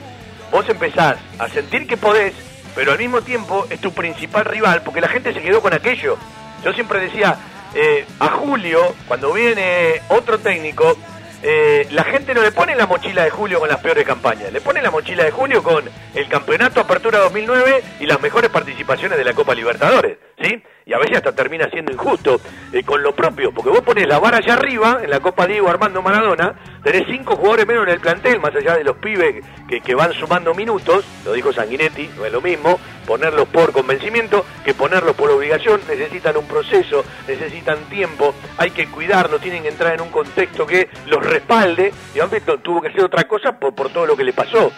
vos empezás a sentir que podés, pero al mismo tiempo es tu principal rival, porque la gente se quedó con aquello. Yo siempre decía, eh, a Julio, cuando viene otro técnico, eh, la gente no le pone la mochila de Julio con las peores campañas, le pone la mochila de Julio con el Campeonato Apertura 2009 y las mejores participaciones de la Copa Libertadores, ¿sí? Y a veces hasta termina siendo injusto eh, con lo propio, porque vos pones la vara allá arriba, en la Copa Diego Armando Maradona, tenés cinco jugadores menos en el plantel, más allá de los pibes que, que van sumando minutos, lo dijo Sanguinetti, no es lo mismo, ponerlos por convencimiento que ponerlos por obligación, necesitan un proceso, necesitan tiempo, hay que cuidarlos, tienen que entrar en un contexto que los respalde, y antes tuvo que hacer otra cosa por, por todo lo que le pasó.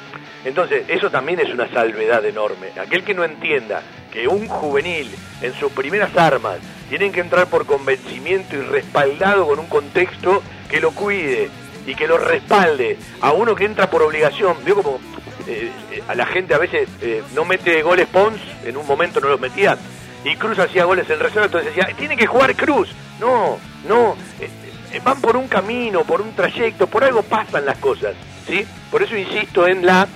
Entonces, eso también es una salvedad enorme. Aquel que no entienda que un juvenil en sus primeras armas tienen que entrar por convencimiento y respaldado con un contexto que lo cuide y que lo respalde a uno que entra por obligación. Veo como eh, eh, a la gente a veces eh, no mete goles Pons, en un momento no los metía, y Cruz hacía goles en reserva, entonces decía, tiene que jugar Cruz. No, no, van por un camino, por un trayecto, por algo pasan las cosas, ¿sí? Por eso insisto en la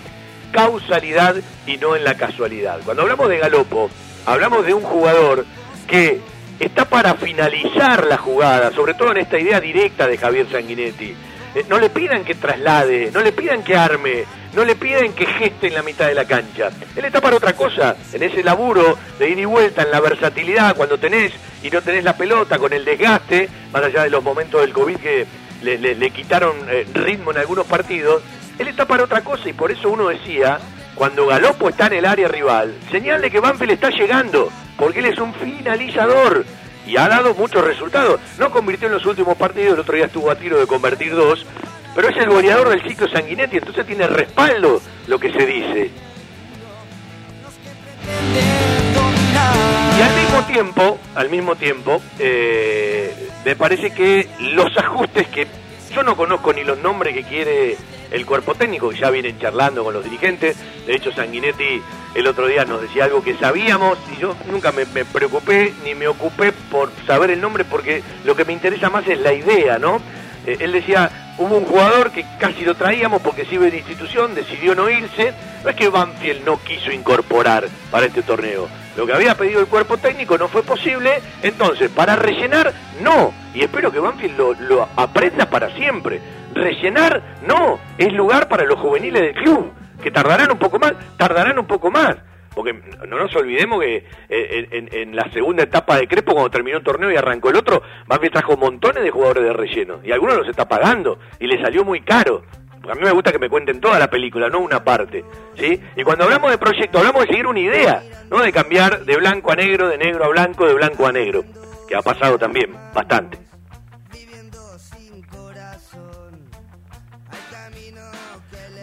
causalidad y no en la casualidad. Cuando hablamos de Galopo, hablamos de un jugador que está para finalizar la jugada, sobre todo en esta idea directa de Javier Sanguinetti. Eh, no le pidan que traslade, no le pidan que arme, no le piden que geste en la mitad de la cancha. Él está para otra cosa, en ese laburo de ir y vuelta, en la versatilidad, cuando tenés y no tenés la pelota, con el desgaste, más allá de los momentos del COVID que le, quitaron eh, ritmo en algunos partidos, él está para otra cosa y por eso uno decía, cuando Galopo está en el área rival, señal de que Banfield está llegando, porque él es un finalizador y ha dado muchos resultados. No convirtió en los últimos partidos, el otro día estuvo a tiro de convertir dos, pero es el goleador del ciclo Sanguinetti, entonces tiene respaldo lo que se dice. Y al mismo tiempo, al mismo tiempo, eh, me parece que los ajustes que yo no conozco ni los nombres que quiere el cuerpo técnico, ya vienen charlando con los dirigentes. De hecho, Sanguinetti el otro día nos decía algo que sabíamos y yo nunca me, preocupé ni me ocupé por saber el nombre porque lo que me interesa más es la idea, ¿no? Eh, él decía, hubo un jugador que casi lo traíamos porque iba de institución, decidió no irse. No es que Banfield no quiso incorporar para este torneo. Lo que había pedido el cuerpo técnico no fue posible, entonces para rellenar, no. Y espero que Banfield lo, lo aprenda para siempre. Rellenar, no. Es lugar para los juveniles del club, que tardarán un poco más, tardarán un poco más porque no nos olvidemos que eh, en, la segunda etapa de Crespo, cuando terminó el torneo y arrancó el otro, Banfield trajo montones de jugadores de relleno, y algunos los está pagando, y le salió muy caro. a mí me gusta que me cuenten toda la película, no una parte, ¿sí? Y cuando hablamos de proyecto, hablamos de seguir una idea, no de cambiar de blanco a negro, de negro a blanco, de blanco a negro, que ha pasado también, bastante.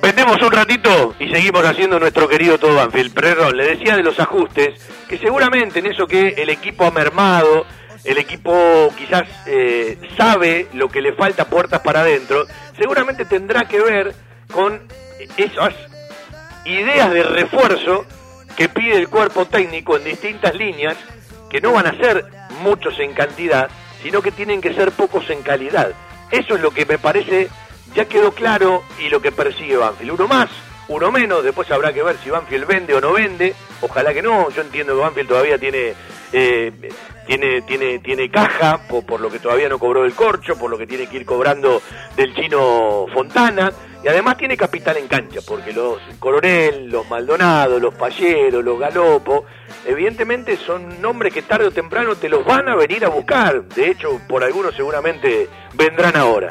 Vendemos un ratito y seguimos haciendo nuestro querido todo Banfield. Perdón, le decía de los ajustes, que seguramente en eso que el equipo ha mermado, el equipo quizás eh, sabe lo que le falta puertas para adentro, seguramente tendrá que ver con esas ideas de refuerzo que pide el cuerpo técnico en distintas líneas, que no van a ser muchos en cantidad, sino que tienen que ser pocos en calidad. Eso es lo que me parece ya quedó claro y lo que persigue Banfield. Uno más, uno menos, después habrá que ver si Banfield vende o no vende. Ojalá que no, yo entiendo que Banfield todavía tiene eh, tiene, tiene, tiene caja por, lo que todavía no cobró del corcho, por lo que tiene que ir cobrando del chino Fontana, y además tiene capital en cancha, porque los Coronel, los Maldonado, los Palleros, los Galopo, evidentemente son nombres que tarde o temprano te los van a venir a buscar, de hecho por algunos seguramente vendrán ahora.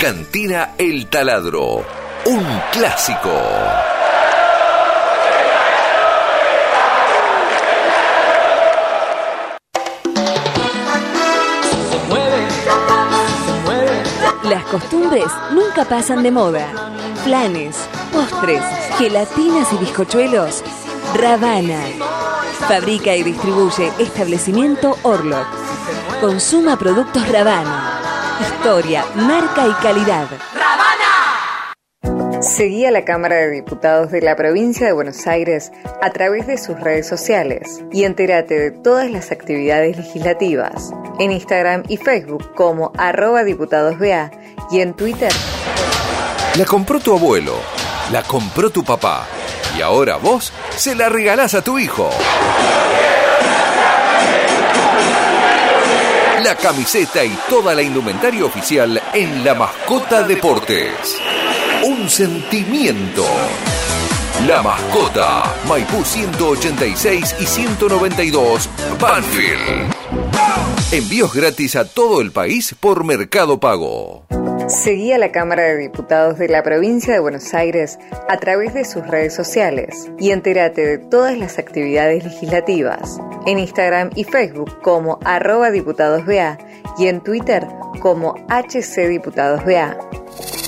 Cantina El Taladro, un clásico. Las costumbres nunca pasan de moda. Planes, postres, gelatinas y bizcochuelos. Ravana. Fabrica y distribuye establecimiento Orlok. Consuma productos Ravana historia, marca y calidad. ¡Ravana! Seguí a la Cámara de Diputados de la provincia de Buenos Aires a través de sus redes sociales y entérate de todas las actividades legislativas en Instagram y Facebook como arroba diputadosBA y en Twitter. La compró tu abuelo, la compró tu papá y ahora vos se la regalás a tu hijo. La camiseta y toda la indumentaria oficial en La Mascota Deportes. Un sentimiento. La Mascota, Maipú 186 y 192, Banfield. Envíos gratis a todo el país por Mercado Pago. Seguí a la Cámara de Diputados de la provincia de Buenos Aires a través de sus redes sociales y entérate de todas las actividades legislativas en Instagram y Facebook como arroba diputadosBA y en Twitter como HCDiputadosBA. Recién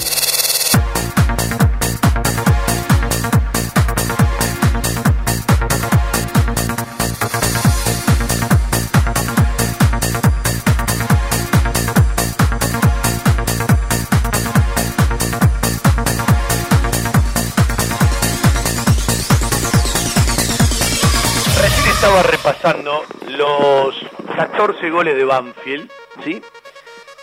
repasando los 14 goles de Banfield, ¿sí?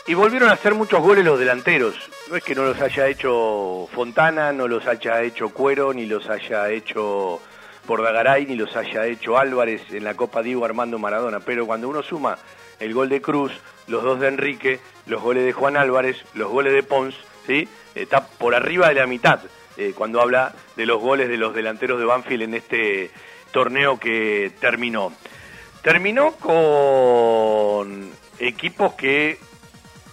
Y volvieron a hacer muchos goles los delanteros. No es que no los haya hecho Fontana, no los haya hecho Cuero, ni los haya hecho Bordagaray, ni los haya hecho Álvarez en la Copa Diego Armando Maradona. Pero cuando uno suma el gol de Cruz, los dos de Enrique, los goles de Juan Álvarez, los goles de Pons, ¿sí? Está por arriba de la mitad eh, cuando habla de los goles de los delanteros de Banfield en este torneo que terminó. Terminó con equipos que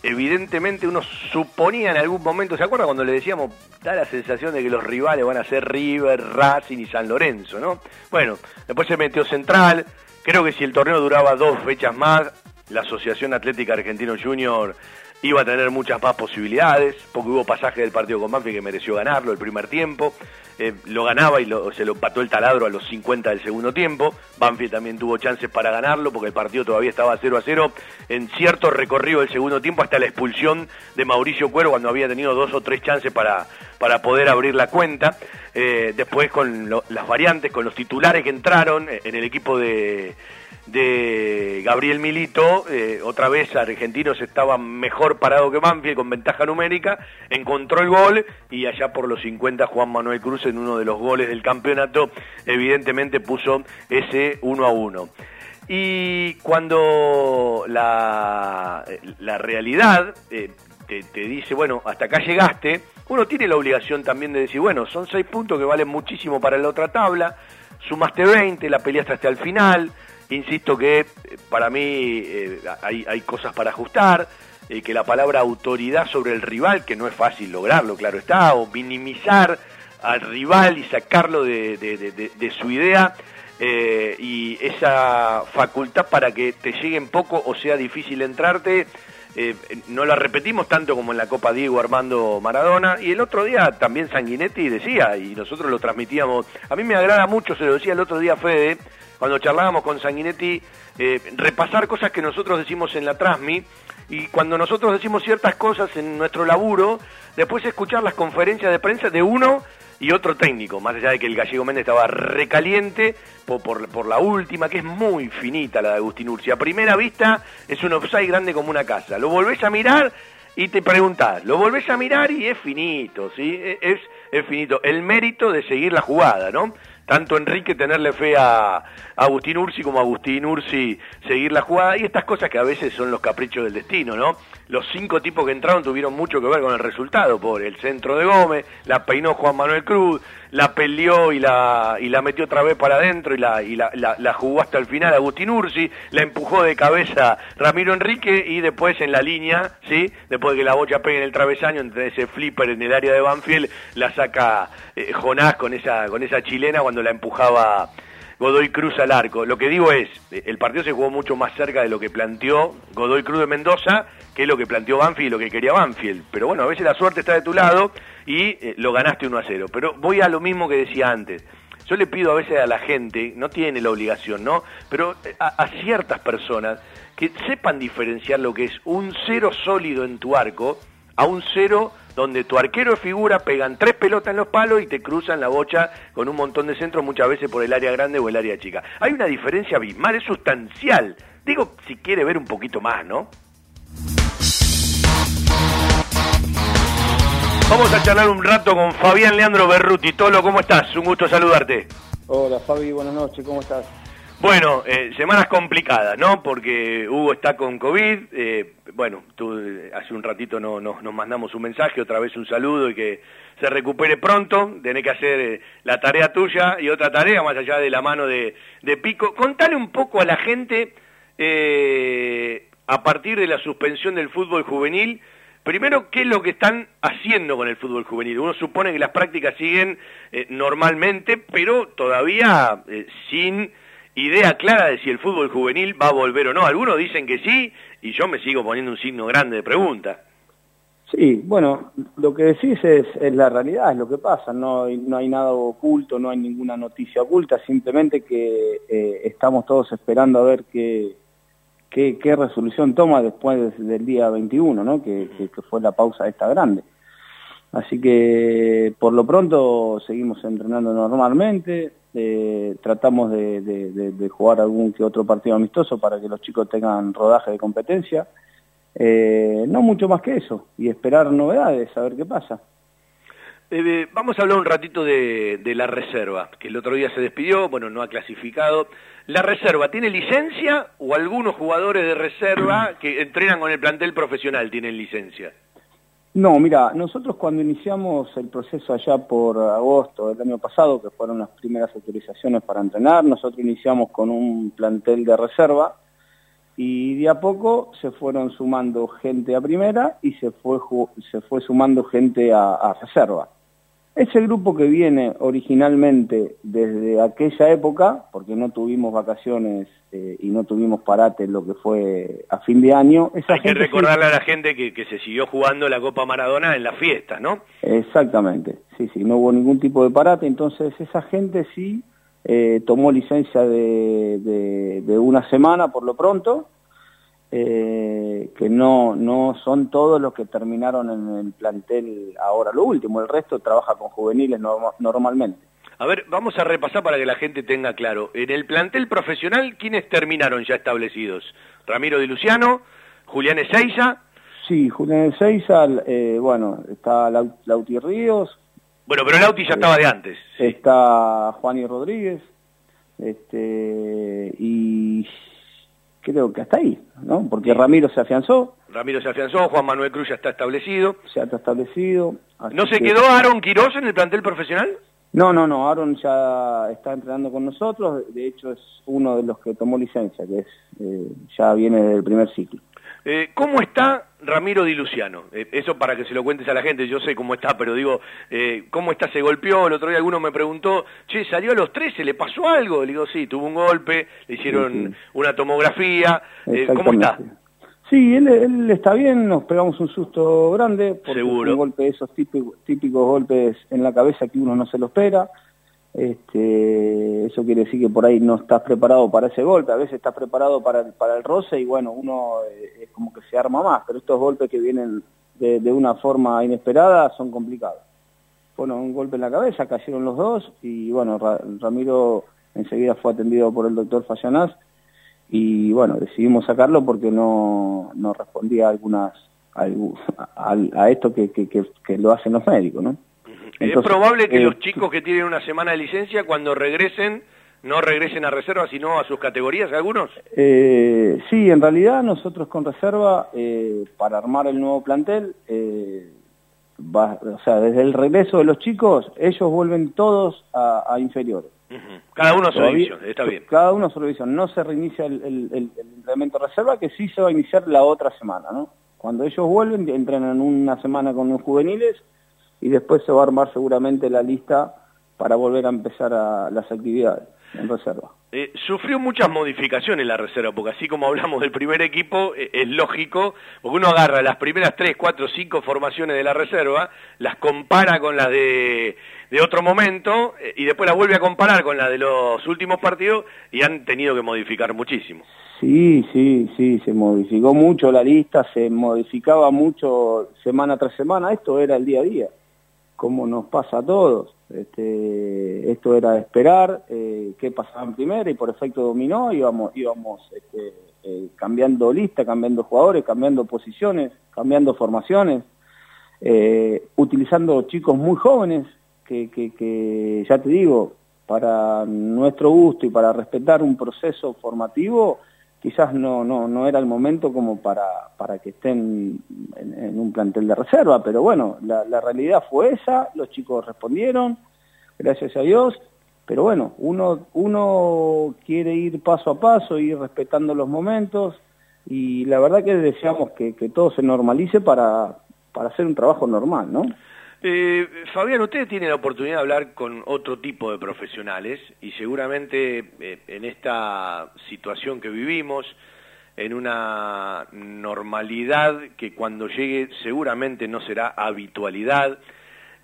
evidentemente uno suponía en algún momento, ¿se acuerda cuando le decíamos, da la sensación de que los rivales van a ser River, Racing y San Lorenzo, ¿no? Bueno, después se metió Central, creo que si el torneo duraba dos fechas más, la Asociación Atlética Argentino Junior iba a tener muchas más posibilidades, porque hubo pasaje del partido con Banfield que mereció ganarlo el primer tiempo, eh, lo ganaba y se lo empató el taladro a los 50 del segundo tiempo, Banfield también tuvo chances para ganarlo porque el partido todavía estaba 0 a 0 en cierto recorrido del segundo tiempo hasta la expulsión de Mauricio Cuero cuando había tenido dos o tres chances para, para poder abrir la cuenta, Eh, después con las variantes, con los titulares que entraron eh, en el equipo de de Gabriel Milito, eh, otra vez Argentinos estaba mejor parado que Banfield con ventaja numérica, encontró el gol y allá por los 50 Juan Manuel Cruz en uno de los goles del campeonato evidentemente puso ese 1 a 1. Y cuando la, la realidad eh, te, te dice, bueno, hasta acá llegaste, uno tiene la obligación también de decir, bueno, son seis puntos que valen muchísimo para la otra tabla, sumaste 20, la peleaste hasta el final, insisto que eh, para mí eh, hay, hay cosas para ajustar, eh, que la palabra autoridad sobre el rival, que no es fácil lograrlo, claro está, o minimizar al rival y sacarlo de, de- su idea, eh, y esa facultad para que te lleguen poco o sea difícil entrarte, eh, no la repetimos tanto como en la Copa Diego Armando Maradona, y el otro día también Sanguinetti decía, y nosotros lo transmitíamos, a mí me agrada mucho, se lo decía el otro día Fede, cuando charlábamos con Sanguinetti, eh, repasar cosas que nosotros decimos en la Transmi, y cuando nosotros decimos ciertas cosas en nuestro laburo, después escuchar las conferencias de prensa de uno y otro técnico, más allá de que el gallego Méndez estaba recaliente por, la última, que es muy finita la de Agustín Ursi. A primera vista es un offside grande como una casa. Lo volvés a mirar y te preguntás, lo volvés a mirar y es finito, ¿sí? E- es finito. El mérito de seguir la jugada, ¿no? Tanto Enrique tenerle fe a, a Agustín Ursi como Agustín Ursi seguir la jugada y estas cosas que a veces son los caprichos del destino, ¿no? Los cinco tipos que entraron tuvieron mucho que ver con el resultado, por el centro de Gómez, la peinó Juan Manuel Cruz, la peleó y la, y la metió otra vez para adentro y, la, y la, la- la jugó hasta el final Agustín Ursi, la empujó de cabeza Ramiro Enrique y después en la línea, ¿sí? Después de que la bocha pegue en el travesaño, entre ese flipper en el área de Banfield, la saca eh, Jonás con esa, con esa chilena cuando la empujaba Godoy Cruz al arco. Lo que digo es, eh, el partido se jugó mucho más cerca de lo que planteó Godoy Cruz de Mendoza que lo que planteó Banfield y lo que quería Banfield. Pero bueno, a veces la suerte está de tu lado y eh, lo ganaste 1 a 0. Pero voy a lo mismo que decía antes. Yo le pido a veces a la gente, no tiene la obligación, ¿no? Pero eh, a, a ciertas personas que sepan diferenciar lo que es un cero sólido en tu arco a un cero donde tu arquero de figura pegan tres pelotas en los palos y te cruzan la bocha con un montón de centros muchas veces por el área grande o el área chica. Hay una diferencia abismal, es sustancial. Digo, si quiere ver un poquito más, ¿no? Vamos a charlar un rato con Fabián Leandro Berruti. Tolo, ¿cómo estás? Un gusto saludarte. Hola Fabi, buenas noches, ¿cómo estás? Bueno, eh, semanas complicadas, ¿no? Porque Hugo está con COVID. Eh, bueno, tú eh, hace un ratito no, no, nos mandamos un mensaje, otra vez un saludo y que se recupere pronto. Tenés que hacer eh, la tarea tuya y otra tarea más allá de la mano de, de Pico. Contale un poco a la gente, eh, a partir de la suspensión del fútbol juvenil, Primero, ¿qué es lo que están haciendo con el fútbol juvenil? Uno supone que las prácticas siguen eh, normalmente, pero todavía sin idea clara de si el fútbol juvenil va a volver o no. Algunos dicen que sí, y yo me sigo poniendo un signo grande de pregunta. Sí, bueno, lo que decís es, es la realidad, es lo que pasa, no no hay nada oculto, no hay ninguna noticia oculta, simplemente que eh, estamos todos esperando a ver qué qué, qué resolución toma después del día 21, ¿no? Que, que, que, fue la pausa esta grande. Así que por lo pronto seguimos entrenando normalmente, eh, tratamos de, de, jugar algún que otro partido amistoso para que los chicos tengan rodaje de competencia. Eh, no mucho más que eso, y esperar novedades, a ver qué pasa. Eh, vamos a hablar un ratito de, la reserva, que el otro día se despidió, bueno, no ha clasificado. ¿La reserva tiene licencia o algunos jugadores de reserva que entrenan con el plantel profesional tienen licencia? No, mira, nosotros cuando iniciamos el proceso allá por agosto del año pasado, que fueron las primeras autorizaciones para entrenar, nosotros iniciamos con un plantel de reserva y de a poco se fueron sumando gente a primera y se fue, se fue sumando gente a, a reserva. Ese grupo que viene originalmente desde aquella época, porque no tuvimos vacaciones eh, y no tuvimos parate lo que fue a fin de año... Esa Hay que recordarle a la gente que, que, se siguió jugando la Copa Maradona en la fiesta, ¿no? Exactamente, sí, sí, no hubo ningún tipo de parate, entonces esa gente sí eh, tomó licencia de, de, de una semana por lo pronto, eh, que no, no son todos los que terminaron en el plantel ahora lo último, el resto trabaja con juveniles no, normalmente. A ver, vamos a repasar para que la gente tenga claro. En el plantel profesional, ¿quiénes terminaron ya establecidos? Ramiro Di Luciano, Julián Ezeiza. Sí, Julián Ezeiza, eh, bueno, está Lauti Ríos. Bueno, pero Lauti ya estaba de antes. Está Juan y Rodríguez. Este, y creo que hasta ahí, ¿no? Porque Ramiro se afianzó. Ramiro se afianzó, Juan Manuel Cruz ya está establecido. Ya está establecido. ¿No se quedó Aaron Quirós en el plantel profesional? No, no, no, Aaron ya está entrenando con nosotros, de hecho es uno de los que tomó licencia, que es eh, ya viene del primer ciclo. Eh, ¿Cómo está Ramiro Di Luciano? Eh, eso para que se lo cuentes a la gente, yo sé cómo está, pero digo, eh, ¿cómo está? ¿Se golpeó? El otro día alguno me preguntó, che, ¿salió a los 13? ¿Le pasó algo? Le digo, sí, tuvo un golpe, le hicieron sí, sí. una tomografía. Eh, ¿Cómo está? Sí, él, él, está bien, nos pegamos un susto grande, porque Seguro. un golpe de esos típicos, típicos golpes en la cabeza que uno no se lo espera. Este, eso quiere decir que por ahí no estás preparado para ese golpe, a veces estás preparado para el, para el roce y bueno, uno eh, es como que se arma más, pero estos golpes que vienen de, de, una forma inesperada son complicados. Bueno, un golpe en la cabeza, cayeron los dos y bueno, Ra Ramiro enseguida fue atendido por el doctor Fallanás y bueno, decidimos sacarlo porque no, no respondía a algunas a, a, esto que, que, que, que lo hacen los médicos, ¿no? Entonces, es probable que eh, los chicos que tienen una semana de licencia, cuando regresen, no regresen a reserva, sino a sus categorías, algunos. Eh, sí, en realidad nosotros con reserva, eh, para armar el nuevo plantel, eh, va, o sea, desde el regreso de los chicos, ellos vuelven todos a, a inferiores. Uh -huh. Cada uno a su división, está bien. Cada uno a su división. No se reinicia el, el, el, el entrenamiento reserva, que sí se va a iniciar la otra semana, ¿no? Cuando ellos vuelven, entrenan una semana con los juveniles y después se va a armar seguramente la lista para volver a empezar a las actividades. en reserva. Eh, sufrió muchas modificaciones la reserva, porque así como hablamos del primer equipo, eh, es lógico, porque uno agarra las primeras tres, cuatro, cinco formaciones de la reserva, las compara con las de, de otro momento, eh, y después las vuelve a comparar con las de los últimos partidos, y han tenido que modificar muchísimo. Sí, sí, sí, se modificó mucho la lista, se modificaba mucho semana tras semana, esto era el día a día, como nos pasa a todos. Este, esto era esperar eh, qué pasaba en primera y por efecto dominó íbamos, íbamos este, eh, cambiando lista, cambiando jugadores, cambiando posiciones, cambiando formaciones, eh, utilizando chicos muy jóvenes que, que, que, ya te digo, para nuestro gusto y para respetar un proceso formativo, quizás no, no, no era el momento como para, para que estén en, en un plantel de reserva, pero bueno, la, la, realidad fue esa, los chicos respondieron, gracias a Dios, pero bueno, uno, uno quiere ir paso a paso, ir respetando los momentos, y la verdad que deseamos que, que todo se normalice para, para hacer un trabajo normal, ¿no? Eh, Fabián, usted tiene la oportunidad de hablar con otro tipo de profesionales y seguramente eh, en esta situación que vivimos, en una normalidad que cuando llegue seguramente no será habitualidad,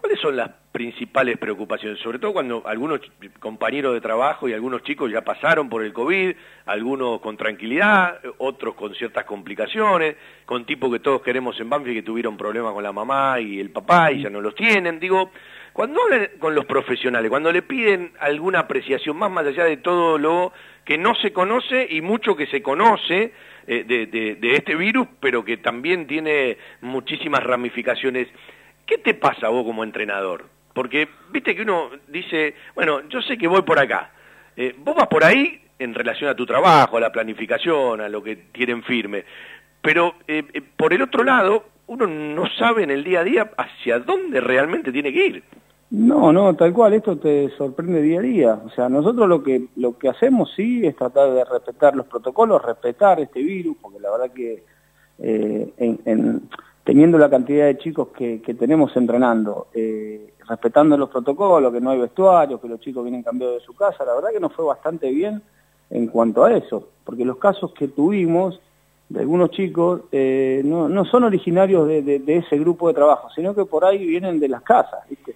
¿cuáles son las principales preocupaciones, sobre todo cuando algunos compañeros de trabajo y algunos chicos ya pasaron por el COVID, algunos con tranquilidad, otros con ciertas complicaciones, con tipos que todos queremos en Banfield que tuvieron problemas con la mamá y el papá y ya no los tienen. Digo, cuando hablan con los profesionales, cuando le piden alguna apreciación más más allá de todo lo que no se conoce y mucho que se conoce eh, de, de, de este virus, pero que también tiene muchísimas ramificaciones, ¿qué te pasa vos como entrenador? Porque, viste que uno dice, bueno, yo sé que voy por acá. Eh, vos vas por ahí en relación a tu trabajo, a la planificación, a lo que tienen firme. Pero eh, eh, por el otro lado, uno no sabe en el día a día hacia dónde realmente tiene que ir. No, no, tal cual, esto te sorprende día a día. O sea, nosotros lo que, lo que hacemos sí es tratar de respetar los protocolos, respetar este virus, porque la verdad que eh, en, en, teniendo la cantidad de chicos que, que tenemos entrenando, eh, respetando los protocolos, que no hay vestuario, que los chicos vienen cambiados de su casa, la verdad que nos fue bastante bien en cuanto a eso, porque los casos que tuvimos de algunos chicos eh, no, no son originarios de, de, de, ese grupo de trabajo, sino que por ahí vienen de las casas, ¿viste?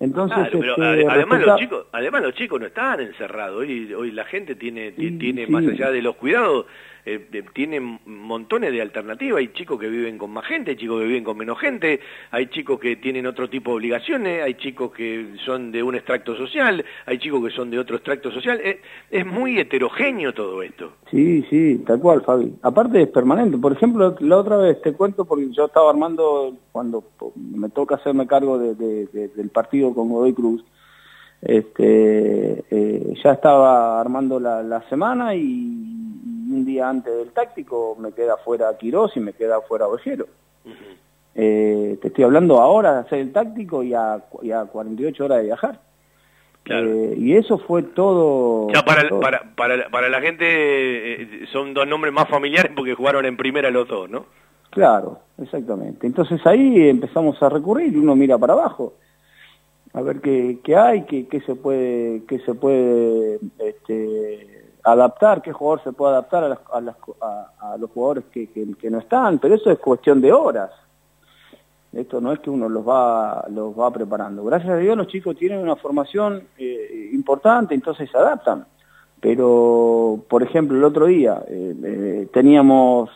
Entonces, claro, pero este, además, los chicos, además los chicos no están encerrados, hoy, hoy la gente tiene, sí, tiene sí. más allá de los cuidados, eh, eh, tienen montones de alternativas, hay chicos que viven con más gente, hay chicos que viven con menos gente, hay chicos que tienen otro tipo de obligaciones, hay chicos que son de un extracto social, hay chicos que son de otro extracto social, eh, es muy heterogéneo todo esto. Sí, sí, tal cual, Fabi. Aparte es permanente, por ejemplo, la otra vez te cuento porque yo estaba armando, cuando me toca hacerme cargo de, de, de, del partido con Godoy Cruz, este, eh, ya estaba armando la, la semana y un día antes del táctico me queda fuera Quirós y me queda fuera Ovejero. Uh -huh. eh, te estoy hablando ahora de hacer el táctico y a, y a 48 horas de viajar. Claro. Eh, y eso fue todo... Ya para, todo. para, para, para la gente eh, son dos nombres más familiares porque jugaron en primera los dos, ¿no? Claro, exactamente. Entonces ahí empezamos a recurrir y uno mira para abajo a ver qué, qué hay, qué, qué se puede, qué se puede este, adaptar, qué jugador se puede adaptar a, las, a, las, a, a los jugadores que, no están, pero eso es cuestión de horas. Esto no es que uno los va, los va preparando. Gracias a Dios los chicos tienen una formación eh, importante, entonces se adaptan. Pero, por ejemplo, el otro día eh, eh, teníamos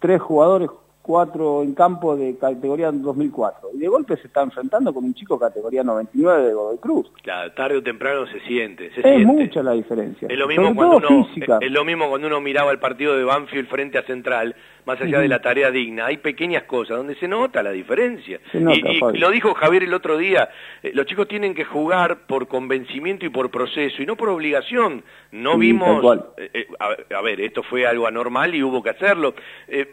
tres jugadores cuatro en campo de categoría 2004. Y de golpe se está enfrentando con un chico categoría 99 de Godoy Cruz. Claro, tarde o temprano se siente. Se es siente. mucha la diferencia. Es lo, mismo cuando uno, es lo mismo cuando uno miraba el partido de Banfield frente a Central, más allá uh -huh. de la tarea digna. Hay pequeñas cosas donde se nota la diferencia. Nota, y, y lo dijo Javier el otro día, eh, los chicos tienen que jugar por convencimiento y por proceso, y no por obligación. No sí, vimos... Eh, eh, a, a, ver, esto fue algo anormal y hubo que hacerlo.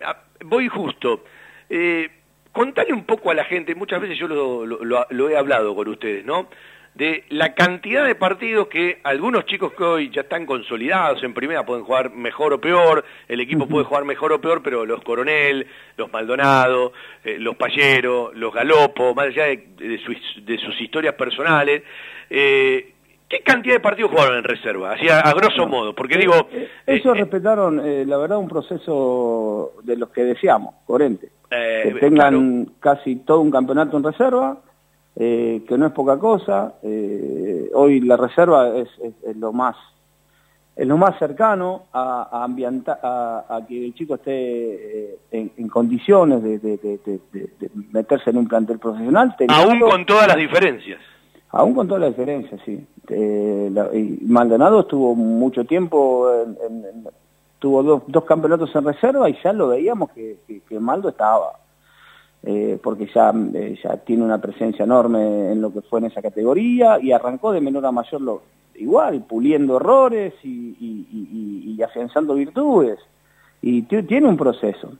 A, voy justo. Eh, contale un poco a la gente, muchas veces yo lo, lo, lo, lo, he hablado con ustedes, ¿no? De la cantidad de partidos que algunos chicos que hoy ya están consolidados en primera pueden jugar mejor o peor, el equipo puede jugar mejor o peor, pero los Coronel, los Maldonado, eh, los Pallero, los Galopo, más allá de, de, sus, de sus historias personales, eh, ¿Qué cantidad de partidos jugaron en reserva? Así a, grosso modo, porque digo... Eh, eh, ellos respetaron, la verdad, un proceso de los que deseamos, coherente. que tengan casi todo un campeonato en reserva, que no es poca cosa. hoy la reserva es, lo más es lo más cercano a, a, a, que el chico esté en, condiciones de, meterse en un plantel profesional. Aún con todas las diferencias. Aún con todas las diferencias, sí. Eh, Maldonado estuvo mucho tiempo, tuvo dos, dos, campeonatos en reserva y ya lo veíamos que, Maldo estaba, eh, porque ya, eh, ya tiene una presencia enorme en lo que fue en esa categoría y arrancó de menor a mayor lo, igual, puliendo errores y, y, y afianzando virtudes. Y tiene un proceso.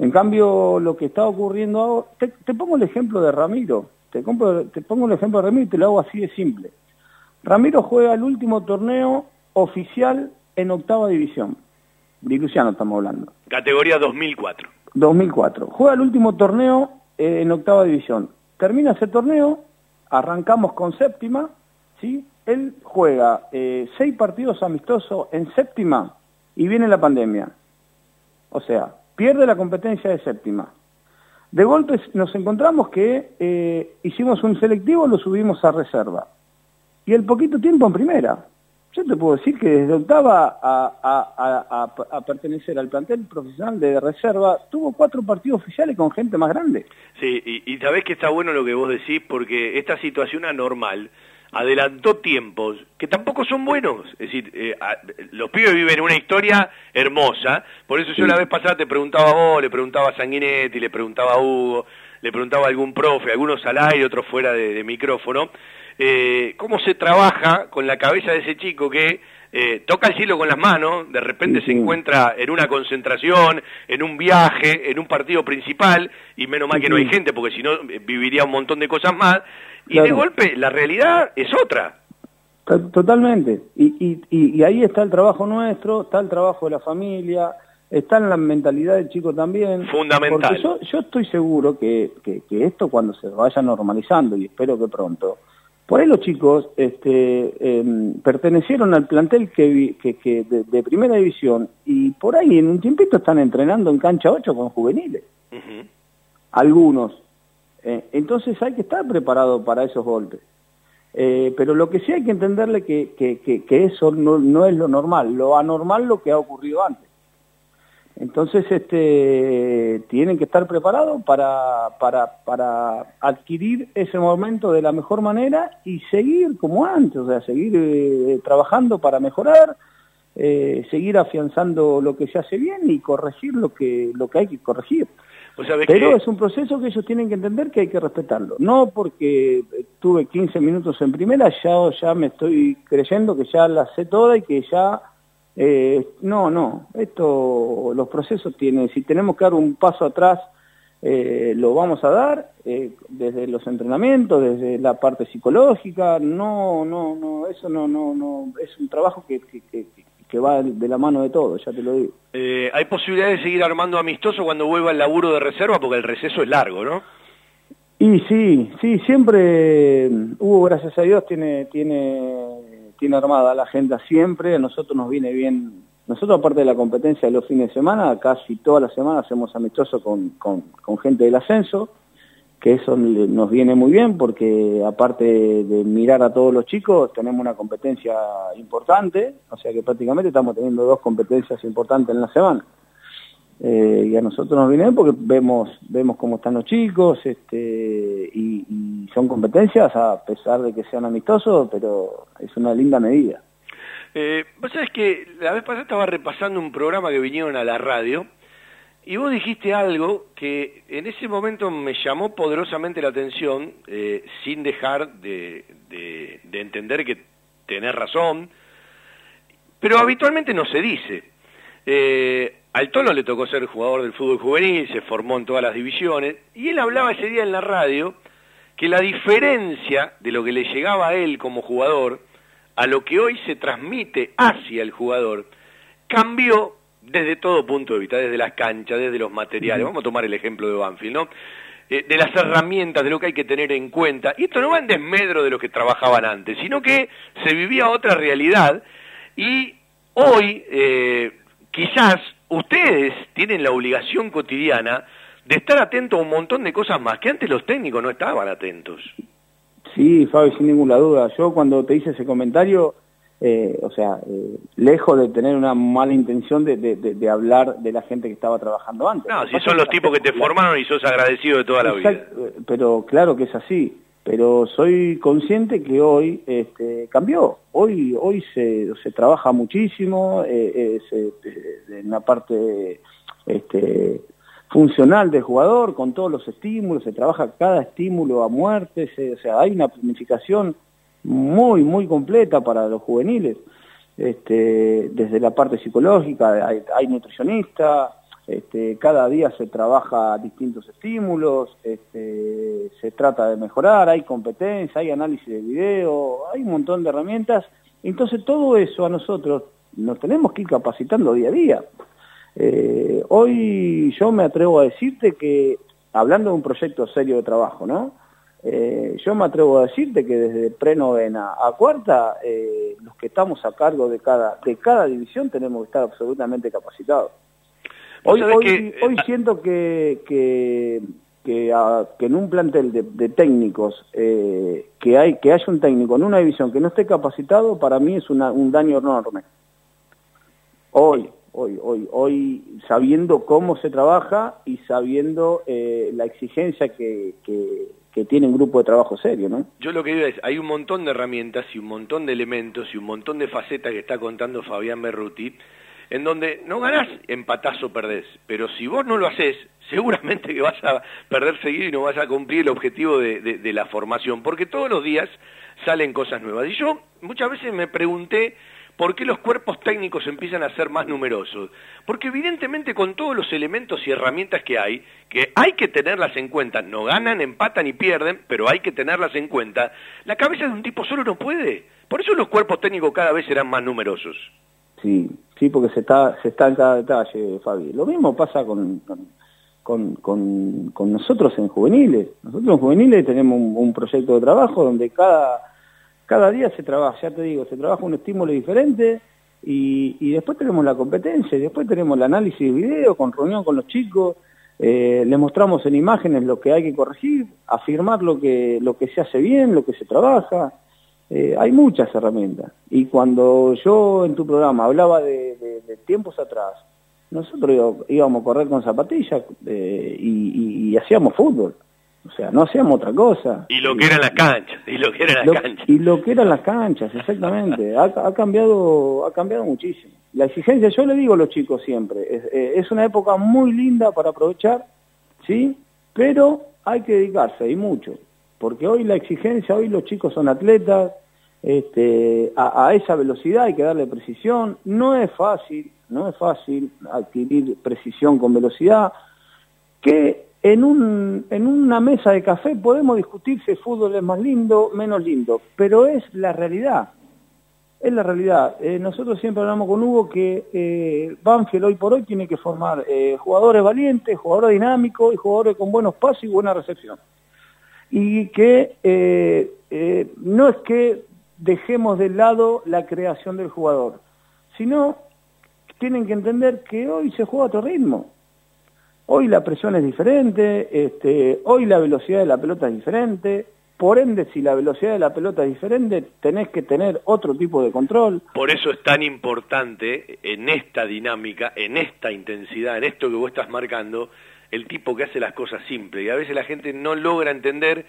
En cambio, lo que está ocurriendo ahora, te pongo el ejemplo de Ramiro. Te, te pongo un ejemplo de Ramiro y te lo hago así de simple. Ramiro juega el último torneo oficial en octava división. Luciano estamos hablando. Categoría 2004. 2004. Juega el último torneo eh, en octava división. Termina ese torneo, arrancamos con séptima, ¿sí? Él juega eh, seis partidos amistosos en séptima y viene la pandemia. O sea, pierde la competencia de séptima. De golpe nos encontramos que eh, hicimos un selectivo, lo subimos a reserva. Y el poquito tiempo en primera. Yo te puedo decir que desde octava a, pertenecer al plantel profesional de reserva, tuvo cuatro partidos oficiales con gente más grande. Sí, y, y sabés que está bueno lo que vos decís, porque esta situación anormal adelantó tiempos que tampoco son buenos. Es decir, eh, los pibes viven una historia hermosa, por eso yo la vez pasada te preguntaba a vos, le preguntaba a Sanguinetti, le preguntaba a Hugo, le preguntaba a algún profe, algunos al aire, otros fuera de, micrófono, eh, cómo se trabaja con la cabeza de ese chico que eh, toca el cielo con las manos, de repente se encuentra en una concentración, en un viaje, en un partido principal, y menos mal que no hay gente, porque si no viviría un montón de cosas más, y de golpe la realidad es otra. Totalmente. Y, y, y, ahí está el trabajo nuestro, está el trabajo de la familia, está en la mentalidad del chico también. Fundamental. Porque yo, yo estoy seguro que, que, esto cuando se vaya normalizando, y espero que pronto, por ahí los chicos este, em, pertenecieron al plantel que, que, de, primera división y por ahí en un tiempito están entrenando en cancha 8 con juveniles. Algunos. Eh, entonces hay que estar preparado para esos golpes. Eh, pero lo que sí hay que entenderle que, que, eso no, no, es lo normal, lo anormal lo que ha ocurrido antes. Entonces este, tienen que estar preparados para, para, para adquirir ese momento de la mejor manera y seguir como antes, o sea, seguir eh, trabajando para mejorar, seguir afianzando lo que se hace bien y corregir lo que, lo que hay que corregir. Pero es un proceso que ellos tienen que entender que hay que respetarlo. No porque tuve 15 minutos en primera, ya, ya me estoy creyendo que ya la sé toda y que ya... Eh, no, no, esto, los procesos tienen, si tenemos que dar un paso atrás, eh, lo vamos a dar eh, desde los entrenamientos, desde la parte psicológica, no, no, no, eso no, no, no, es un trabajo que, que, que, que va de la mano de todo, ya te lo digo. Eh, ¿Hay posibilidad de seguir armando amistoso cuando vuelva el laburo de reserva? Porque el receso es largo, ¿no? Y sí, sí, siempre Hugo, gracias a Dios, tiene, tiene, tiene armada la agenda siempre, a nosotros nos viene bien, nosotros aparte de la competencia de los fines de semana, casi todas las semanas hacemos amistoso con, con, con gente del ascenso, que eso nos viene muy bien porque aparte de mirar a todos los chicos tenemos una competencia importante, o sea que prácticamente estamos teniendo dos competencias importantes en la semana. Eh, y a nosotros nos viene bien porque vemos vemos cómo están los chicos este, y, son competencias a pesar de que sean amistosos, pero es una linda medida. Eh, Vos sabés que la vez pasada estaba repasando un programa que vinieron a la radio y vos dijiste algo que en ese momento me llamó poderosamente la atención, eh, sin dejar de, entender que tenés razón, pero habitualmente no se dice. Eh, al Tono le tocó ser jugador del fútbol juvenil, se formó en todas las divisiones, y él hablaba ese día en la radio que la diferencia de lo que le llegaba a él como jugador a lo que hoy se transmite hacia el jugador cambió desde todo punto de vista, desde las canchas, desde los materiales. Vamos a tomar el ejemplo de Banfield, ¿no? eh, de las herramientas, de lo que hay que tener en cuenta. Y esto no va en desmedro de lo que trabajaban antes, sino que se vivía otra realidad y hoy eh, quizás ustedes tienen la obligación cotidiana de estar atentos a un montón de cosas más que antes los técnicos no estaban atentos. Sí, Fabio, sin ninguna duda. Yo cuando te hice ese comentario, eh, o sea, eh, lejos de tener una mala intención de, de, de, hablar de la gente que estaba trabajando antes. No, si son los tipos que te formaron y sos agradecido de toda la vida. Pero claro que es así. Pero soy consciente que hoy este, cambió. Hoy hoy se, se trabaja muchísimo, eh, eh se, eh, en la parte este, funcional del jugador, con todos los estímulos, se trabaja cada estímulo a muerte, o sea, hay una planificación muy, muy completa para los juveniles, este, desde la parte psicológica, hay, hay nutricionista, este, cada día se trabaja distintos estímulos, este, se trata de mejorar, hay competencia, hay análisis de video, hay un montón de herramientas, entonces todo eso a nosotros nos tenemos que ir capacitando día a día. Eh, hoy yo me atrevo a decirte que, hablando de un proyecto serio de trabajo, ¿no? Eh, yo me atrevo a decirte que desde prenovena a cuarta, eh, los que estamos a cargo de cada, de cada división tenemos que estar absolutamente capacitados. Hoy, hoy, hoy siento que, que, que, en un plantel de, técnicos, que, hay, que haya un técnico en una división que no esté capacitado, para mí es un daño enorme. Hoy, hoy, hoy, hoy sabiendo cómo se trabaja y sabiendo eh, la exigencia que, que, tiene un grupo de trabajo serio, ¿no? Yo lo que digo es, hay un montón de herramientas y un montón de elementos y un montón de facetas que está contando Fabián Berruti, en donde no ganás, empatás o perdés, pero si vos no lo haces, seguramente que vas a perder seguido y no vas a cumplir el objetivo de, de la formación, porque todos los días salen cosas nuevas. Y yo muchas veces me pregunté, ¿Por qué los cuerpos técnicos empiezan a ser más numerosos? Porque evidentemente con todos los elementos y herramientas que hay, que hay que tenerlas en cuenta, no ganan, empatan y pierden, pero hay que tenerlas en cuenta, la cabeza de un tipo solo no puede. Por eso los cuerpos técnicos cada vez serán más numerosos. Sí, sí, porque se está, se está en cada detalle, Fabi. Lo mismo pasa con, con, con, nosotros en juveniles. Nosotros en juveniles tenemos un proyecto de trabajo donde cada cada día se trabaja, ya te digo, se trabaja un estímulo diferente y, después tenemos la competencia, y después tenemos el análisis de video con reunión con los chicos, eh, les mostramos en imágenes lo que hay que corregir, afirmar lo que, lo que se hace bien, lo que se trabaja. Eh, hay muchas herramientas. Y cuando yo en tu programa hablaba de, tiempos atrás, nosotros íbamos a correr con zapatillas eh, y hacíamos fútbol. O sea, no hacíamos otra cosa. Y lo que eran las canchas, y lo que eran las canchas. Y lo que eran las canchas, exactamente. ha, cambiado, ha cambiado muchísimo. La exigencia, yo le digo a los chicos siempre, es, eh, es una época muy linda para aprovechar, ¿sí? Pero hay que dedicarse, y mucho. Porque hoy la exigencia, hoy los chicos son atletas, este, a, a, esa velocidad hay que darle precisión. No es fácil, no es fácil adquirir precisión con velocidad, que en, un, en una mesa de café podemos discutir si el fútbol es más lindo, menos lindo, pero es la realidad. Es la realidad. Eh, nosotros siempre hablamos con Hugo que eh, Banfield hoy por hoy tiene que formar eh, jugadores valientes, jugadores dinámicos y jugadores con buenos pasos y buena recepción. Y que eh, no es que dejemos de lado la creación del jugador, sino tienen que entender que hoy se juega a otro ritmo. Hoy la presión es diferente, este, hoy la velocidad de la pelota es diferente, por ende, si la velocidad de la pelota es diferente, tenés que tener otro tipo de control. Por eso es tan importante en esta dinámica, en esta intensidad, en esto que vos estás marcando, el tipo que hace las cosas simples. Y a veces la gente no logra entender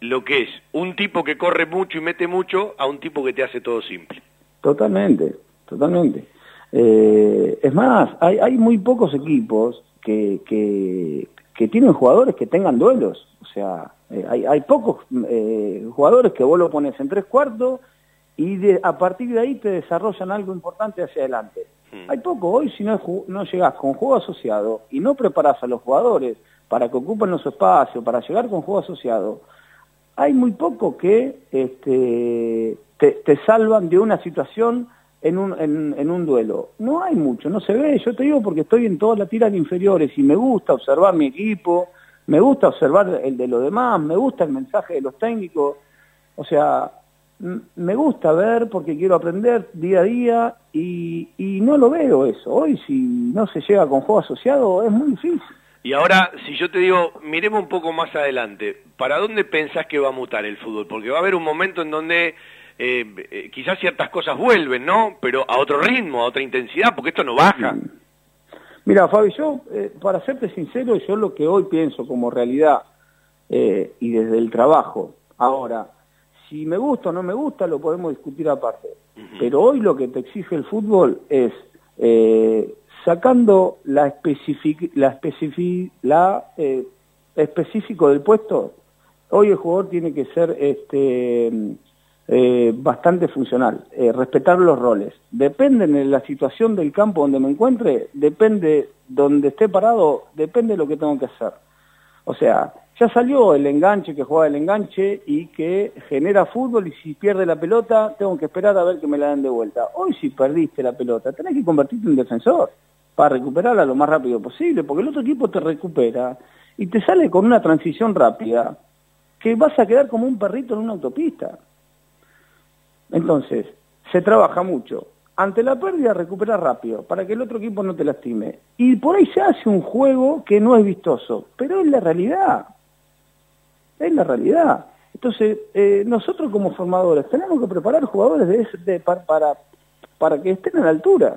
lo que es un tipo que corre mucho y mete mucho a un tipo que te hace todo simple. Totalmente, totalmente. Eh, es más, hay, hay muy pocos equipos que, que, tienen jugadores que tengan duelos. O sea, eh, hay, hay, pocos eh, jugadores que vos lo pones en tres cuartos y de, a partir de ahí te desarrollan algo importante hacia adelante. Hmm. Hay poco, hoy si no, no llegás con juego asociado y no preparás a los jugadores para que ocupen los espacios, para llegar con juego asociado, hay muy poco que este, te, te salvan de una situación en un, en, un duelo. No hay mucho, no se ve, yo te digo porque estoy en todas las tiras inferiores y me gusta observar mi equipo, me gusta observar el de los demás, me gusta el mensaje de los técnicos, o sea, me gusta ver porque quiero aprender día a día y, y no lo veo eso. Hoy si no se llega con juego asociado es muy difícil. Y ahora, si yo te digo, miremos un poco más adelante, ¿para dónde pensás que va a mutar el fútbol? Porque va a haber un momento en donde eh, eh, quizás ciertas cosas vuelven, ¿no? Pero a otro ritmo, a otra intensidad, porque esto no baja. Mira, Fabi, yo, eh, para serte sincero, yo lo que hoy pienso como realidad y desde el trabajo, ahora, si me gusta o no me gusta, lo podemos discutir aparte. Pero hoy lo que te exige el fútbol es sacando la, especific, la, especific, la eh, específico del puesto, hoy el jugador tiene que ser este, eh, bastante funcional, eh, respetar los roles. Depende de la situación del campo donde me encuentre, depende donde esté parado, depende de lo que tengo que hacer. O sea, ya salió el enganche que juega el enganche y que genera fútbol y si pierde la pelota tengo que esperar a ver que me la den de vuelta. Hoy si perdiste la pelota tenés que convertirte en defensor para recuperarla lo más rápido posible, porque el otro equipo te recupera y te sale con una transición rápida que vas a quedar como un perrito en una autopista. Entonces, se trabaja mucho. Ante la pérdida, recupera rápido, para que el otro equipo no te lastime. Y por ahí se hace un juego que no es vistoso, pero es la realidad. Es la realidad. Entonces, eh, nosotros como formadores tenemos que preparar jugadores de, para, para, para que estén a la altura.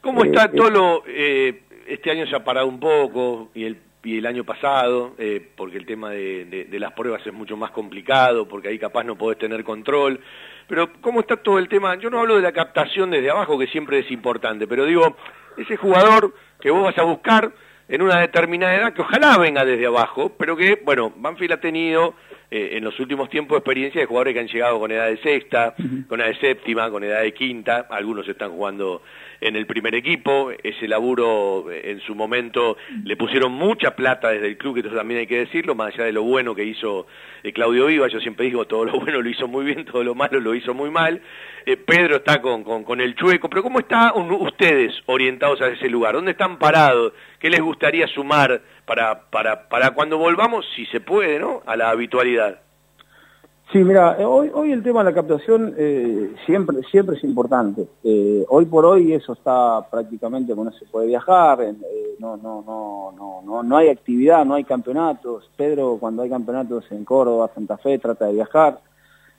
¿Cómo está eh, Tolo? Eh, este año se ha parado un poco y el, y el año pasado, eh, porque el tema de, las pruebas es mucho más complicado, porque ahí capaz no podés tener control. Pero ¿cómo está todo el tema? Yo no hablo de la captación desde abajo, que siempre es importante, pero digo, ese jugador que vos vas a buscar en una determinada edad, que ojalá venga desde abajo, pero que, bueno, Banfield ha tenido en los últimos tiempos experiencia de jugadores que han llegado con edad de sexta, con edad de séptima, con edad de quinta, algunos están jugando en el primer equipo, ese laburo eh, en su momento le pusieron mucha plata desde el club, que eso también hay que decirlo, más allá de lo bueno que hizo eh, Claudio Viva, yo siempre digo, todo lo bueno lo hizo muy bien, todo lo malo lo hizo muy mal, eh, Pedro está con, con, el chueco, pero ¿cómo están ustedes orientados a ese lugar? ¿Dónde están parados? ¿Qué les gustaría sumar para, para, para cuando volvamos, si se puede, ¿no? a la habitualidad? Sí, mira, eh, hoy, hoy el tema de la captación eh, siempre, siempre es importante. Eh, hoy por hoy eso está prácticamente, no se puede viajar, no, no, no, no, no, no hay actividad, no hay campeonatos. Pedro cuando hay campeonatos en Córdoba, Santa Fe, trata de viajar.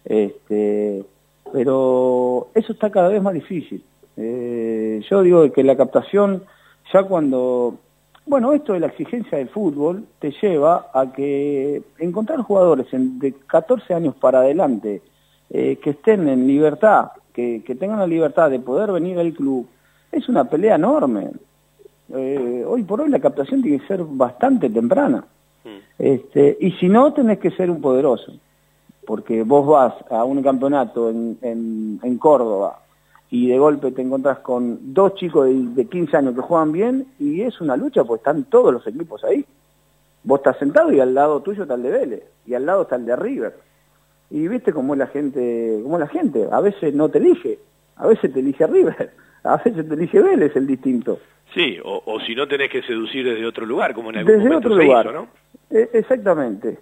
Este, pero eso está cada vez más difícil. yo digo que la captación, ya cuando bueno, esto de la exigencia del fútbol te lleva a que encontrar jugadores de 14 años para adelante eh, que estén en libertad, que, tengan la libertad de poder venir al club, es una pelea enorme. Eh, hoy por hoy la captación tiene que ser bastante temprana. Mm. Este, y si no, tenés que ser un poderoso. Porque vos vas a un campeonato en, en Córdoba y de golpe te encontrás con dos chicos de, 15 años que juegan bien y es una lucha porque están todos los equipos ahí. Vos estás sentado y al lado tuyo está el de Vélez y al lado está el de River. Y viste cómo es la gente, cómo la gente, a veces no te elige, a veces te elige River, a veces te elige Vélez el distinto. Sí, o, si no tenés que seducir desde otro lugar, como en el desde otro lugar. ¿no? E, exactamente.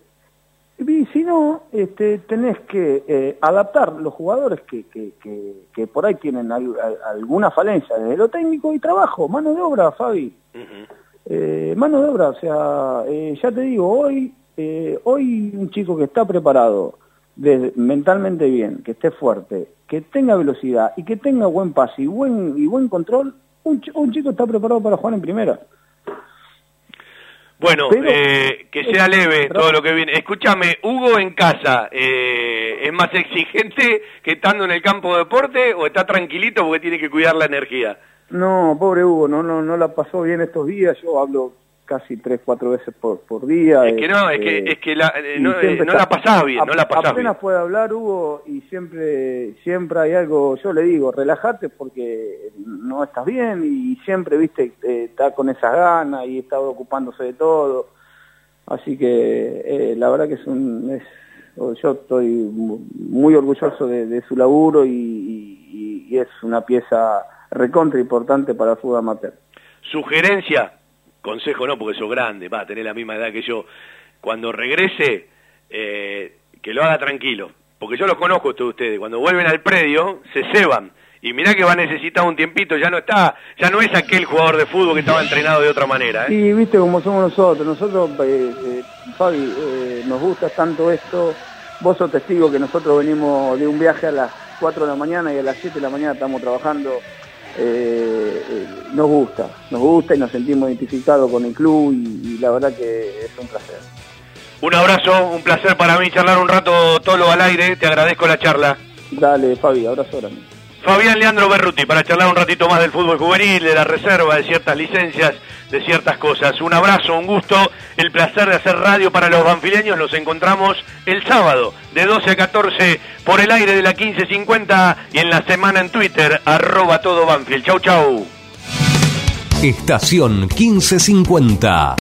Y si no, este, tenés que eh, adaptar los jugadores que, que, que, por ahí tienen alguna falencia desde lo técnico y trabajo, mano de obra, Fabi. Eh, mano de obra, o sea, eh, ya te digo, hoy, hoy un chico que está preparado, mentalmente bien, que esté fuerte, que tenga velocidad y que tenga buen pase y buen, y buen control, un, un chico está preparado para jugar en primera. Bueno, eh, que sea leve todo lo que viene. Escúchame, Hugo en casa, eh, ¿es más exigente que estando en el campo de deporte o está tranquilito porque tiene que cuidar la energía? No, pobre Hugo, no, no, no la pasó bien estos días. Yo hablo casi tres, cuatro veces por, por día. Es que no, es que, este, es que la, eh, no, eh, no la pasás bien, no la pasás apenas puede hablar Hugo y siempre, siempre hay algo, yo le digo, relájate porque no estás bien y siempre, viste, eh, está con esas ganas y está ocupándose de todo. Así que la verdad que es un... Es, yo estoy muy orgulloso de, su laburo y, y, es una pieza recontra importante para el fútbol amateur. Sugerencia, consejo no porque sos grande, va a tener la misma edad que yo, cuando regrese, eh, que lo haga tranquilo, porque yo los conozco a ustedes, cuando vuelven al predio, se ceban, y mirá que va a necesitar un tiempito, ya no está, ya no es aquel jugador de fútbol que estaba entrenado de otra manera. ¿eh? Sí, viste como somos nosotros, nosotros, eh, eh, Fabi, eh, nos gusta tanto esto, vos sos testigo que nosotros venimos de un viaje a las 4 de la mañana y a las 7 de la mañana estamos trabajando, eh, eh, nos gusta, nos gusta y nos sentimos identificados con el club y, y la verdad que es un placer. Un abrazo, un placer para mí charlar un rato todo al aire, te agradezco la charla. Dale, Fabi, abrazo grande. Fabián Leandro Berruti, para charlar un ratito más del fútbol juvenil, de la reserva, de ciertas licencias, de ciertas cosas. Un abrazo, un gusto, el placer de hacer radio para los banfileños. Nos encontramos el sábado de 12 a 14 por el aire de la 1550 y en la semana en Twitter, arroba todo Banfield. Chau, chau. Estación 1550.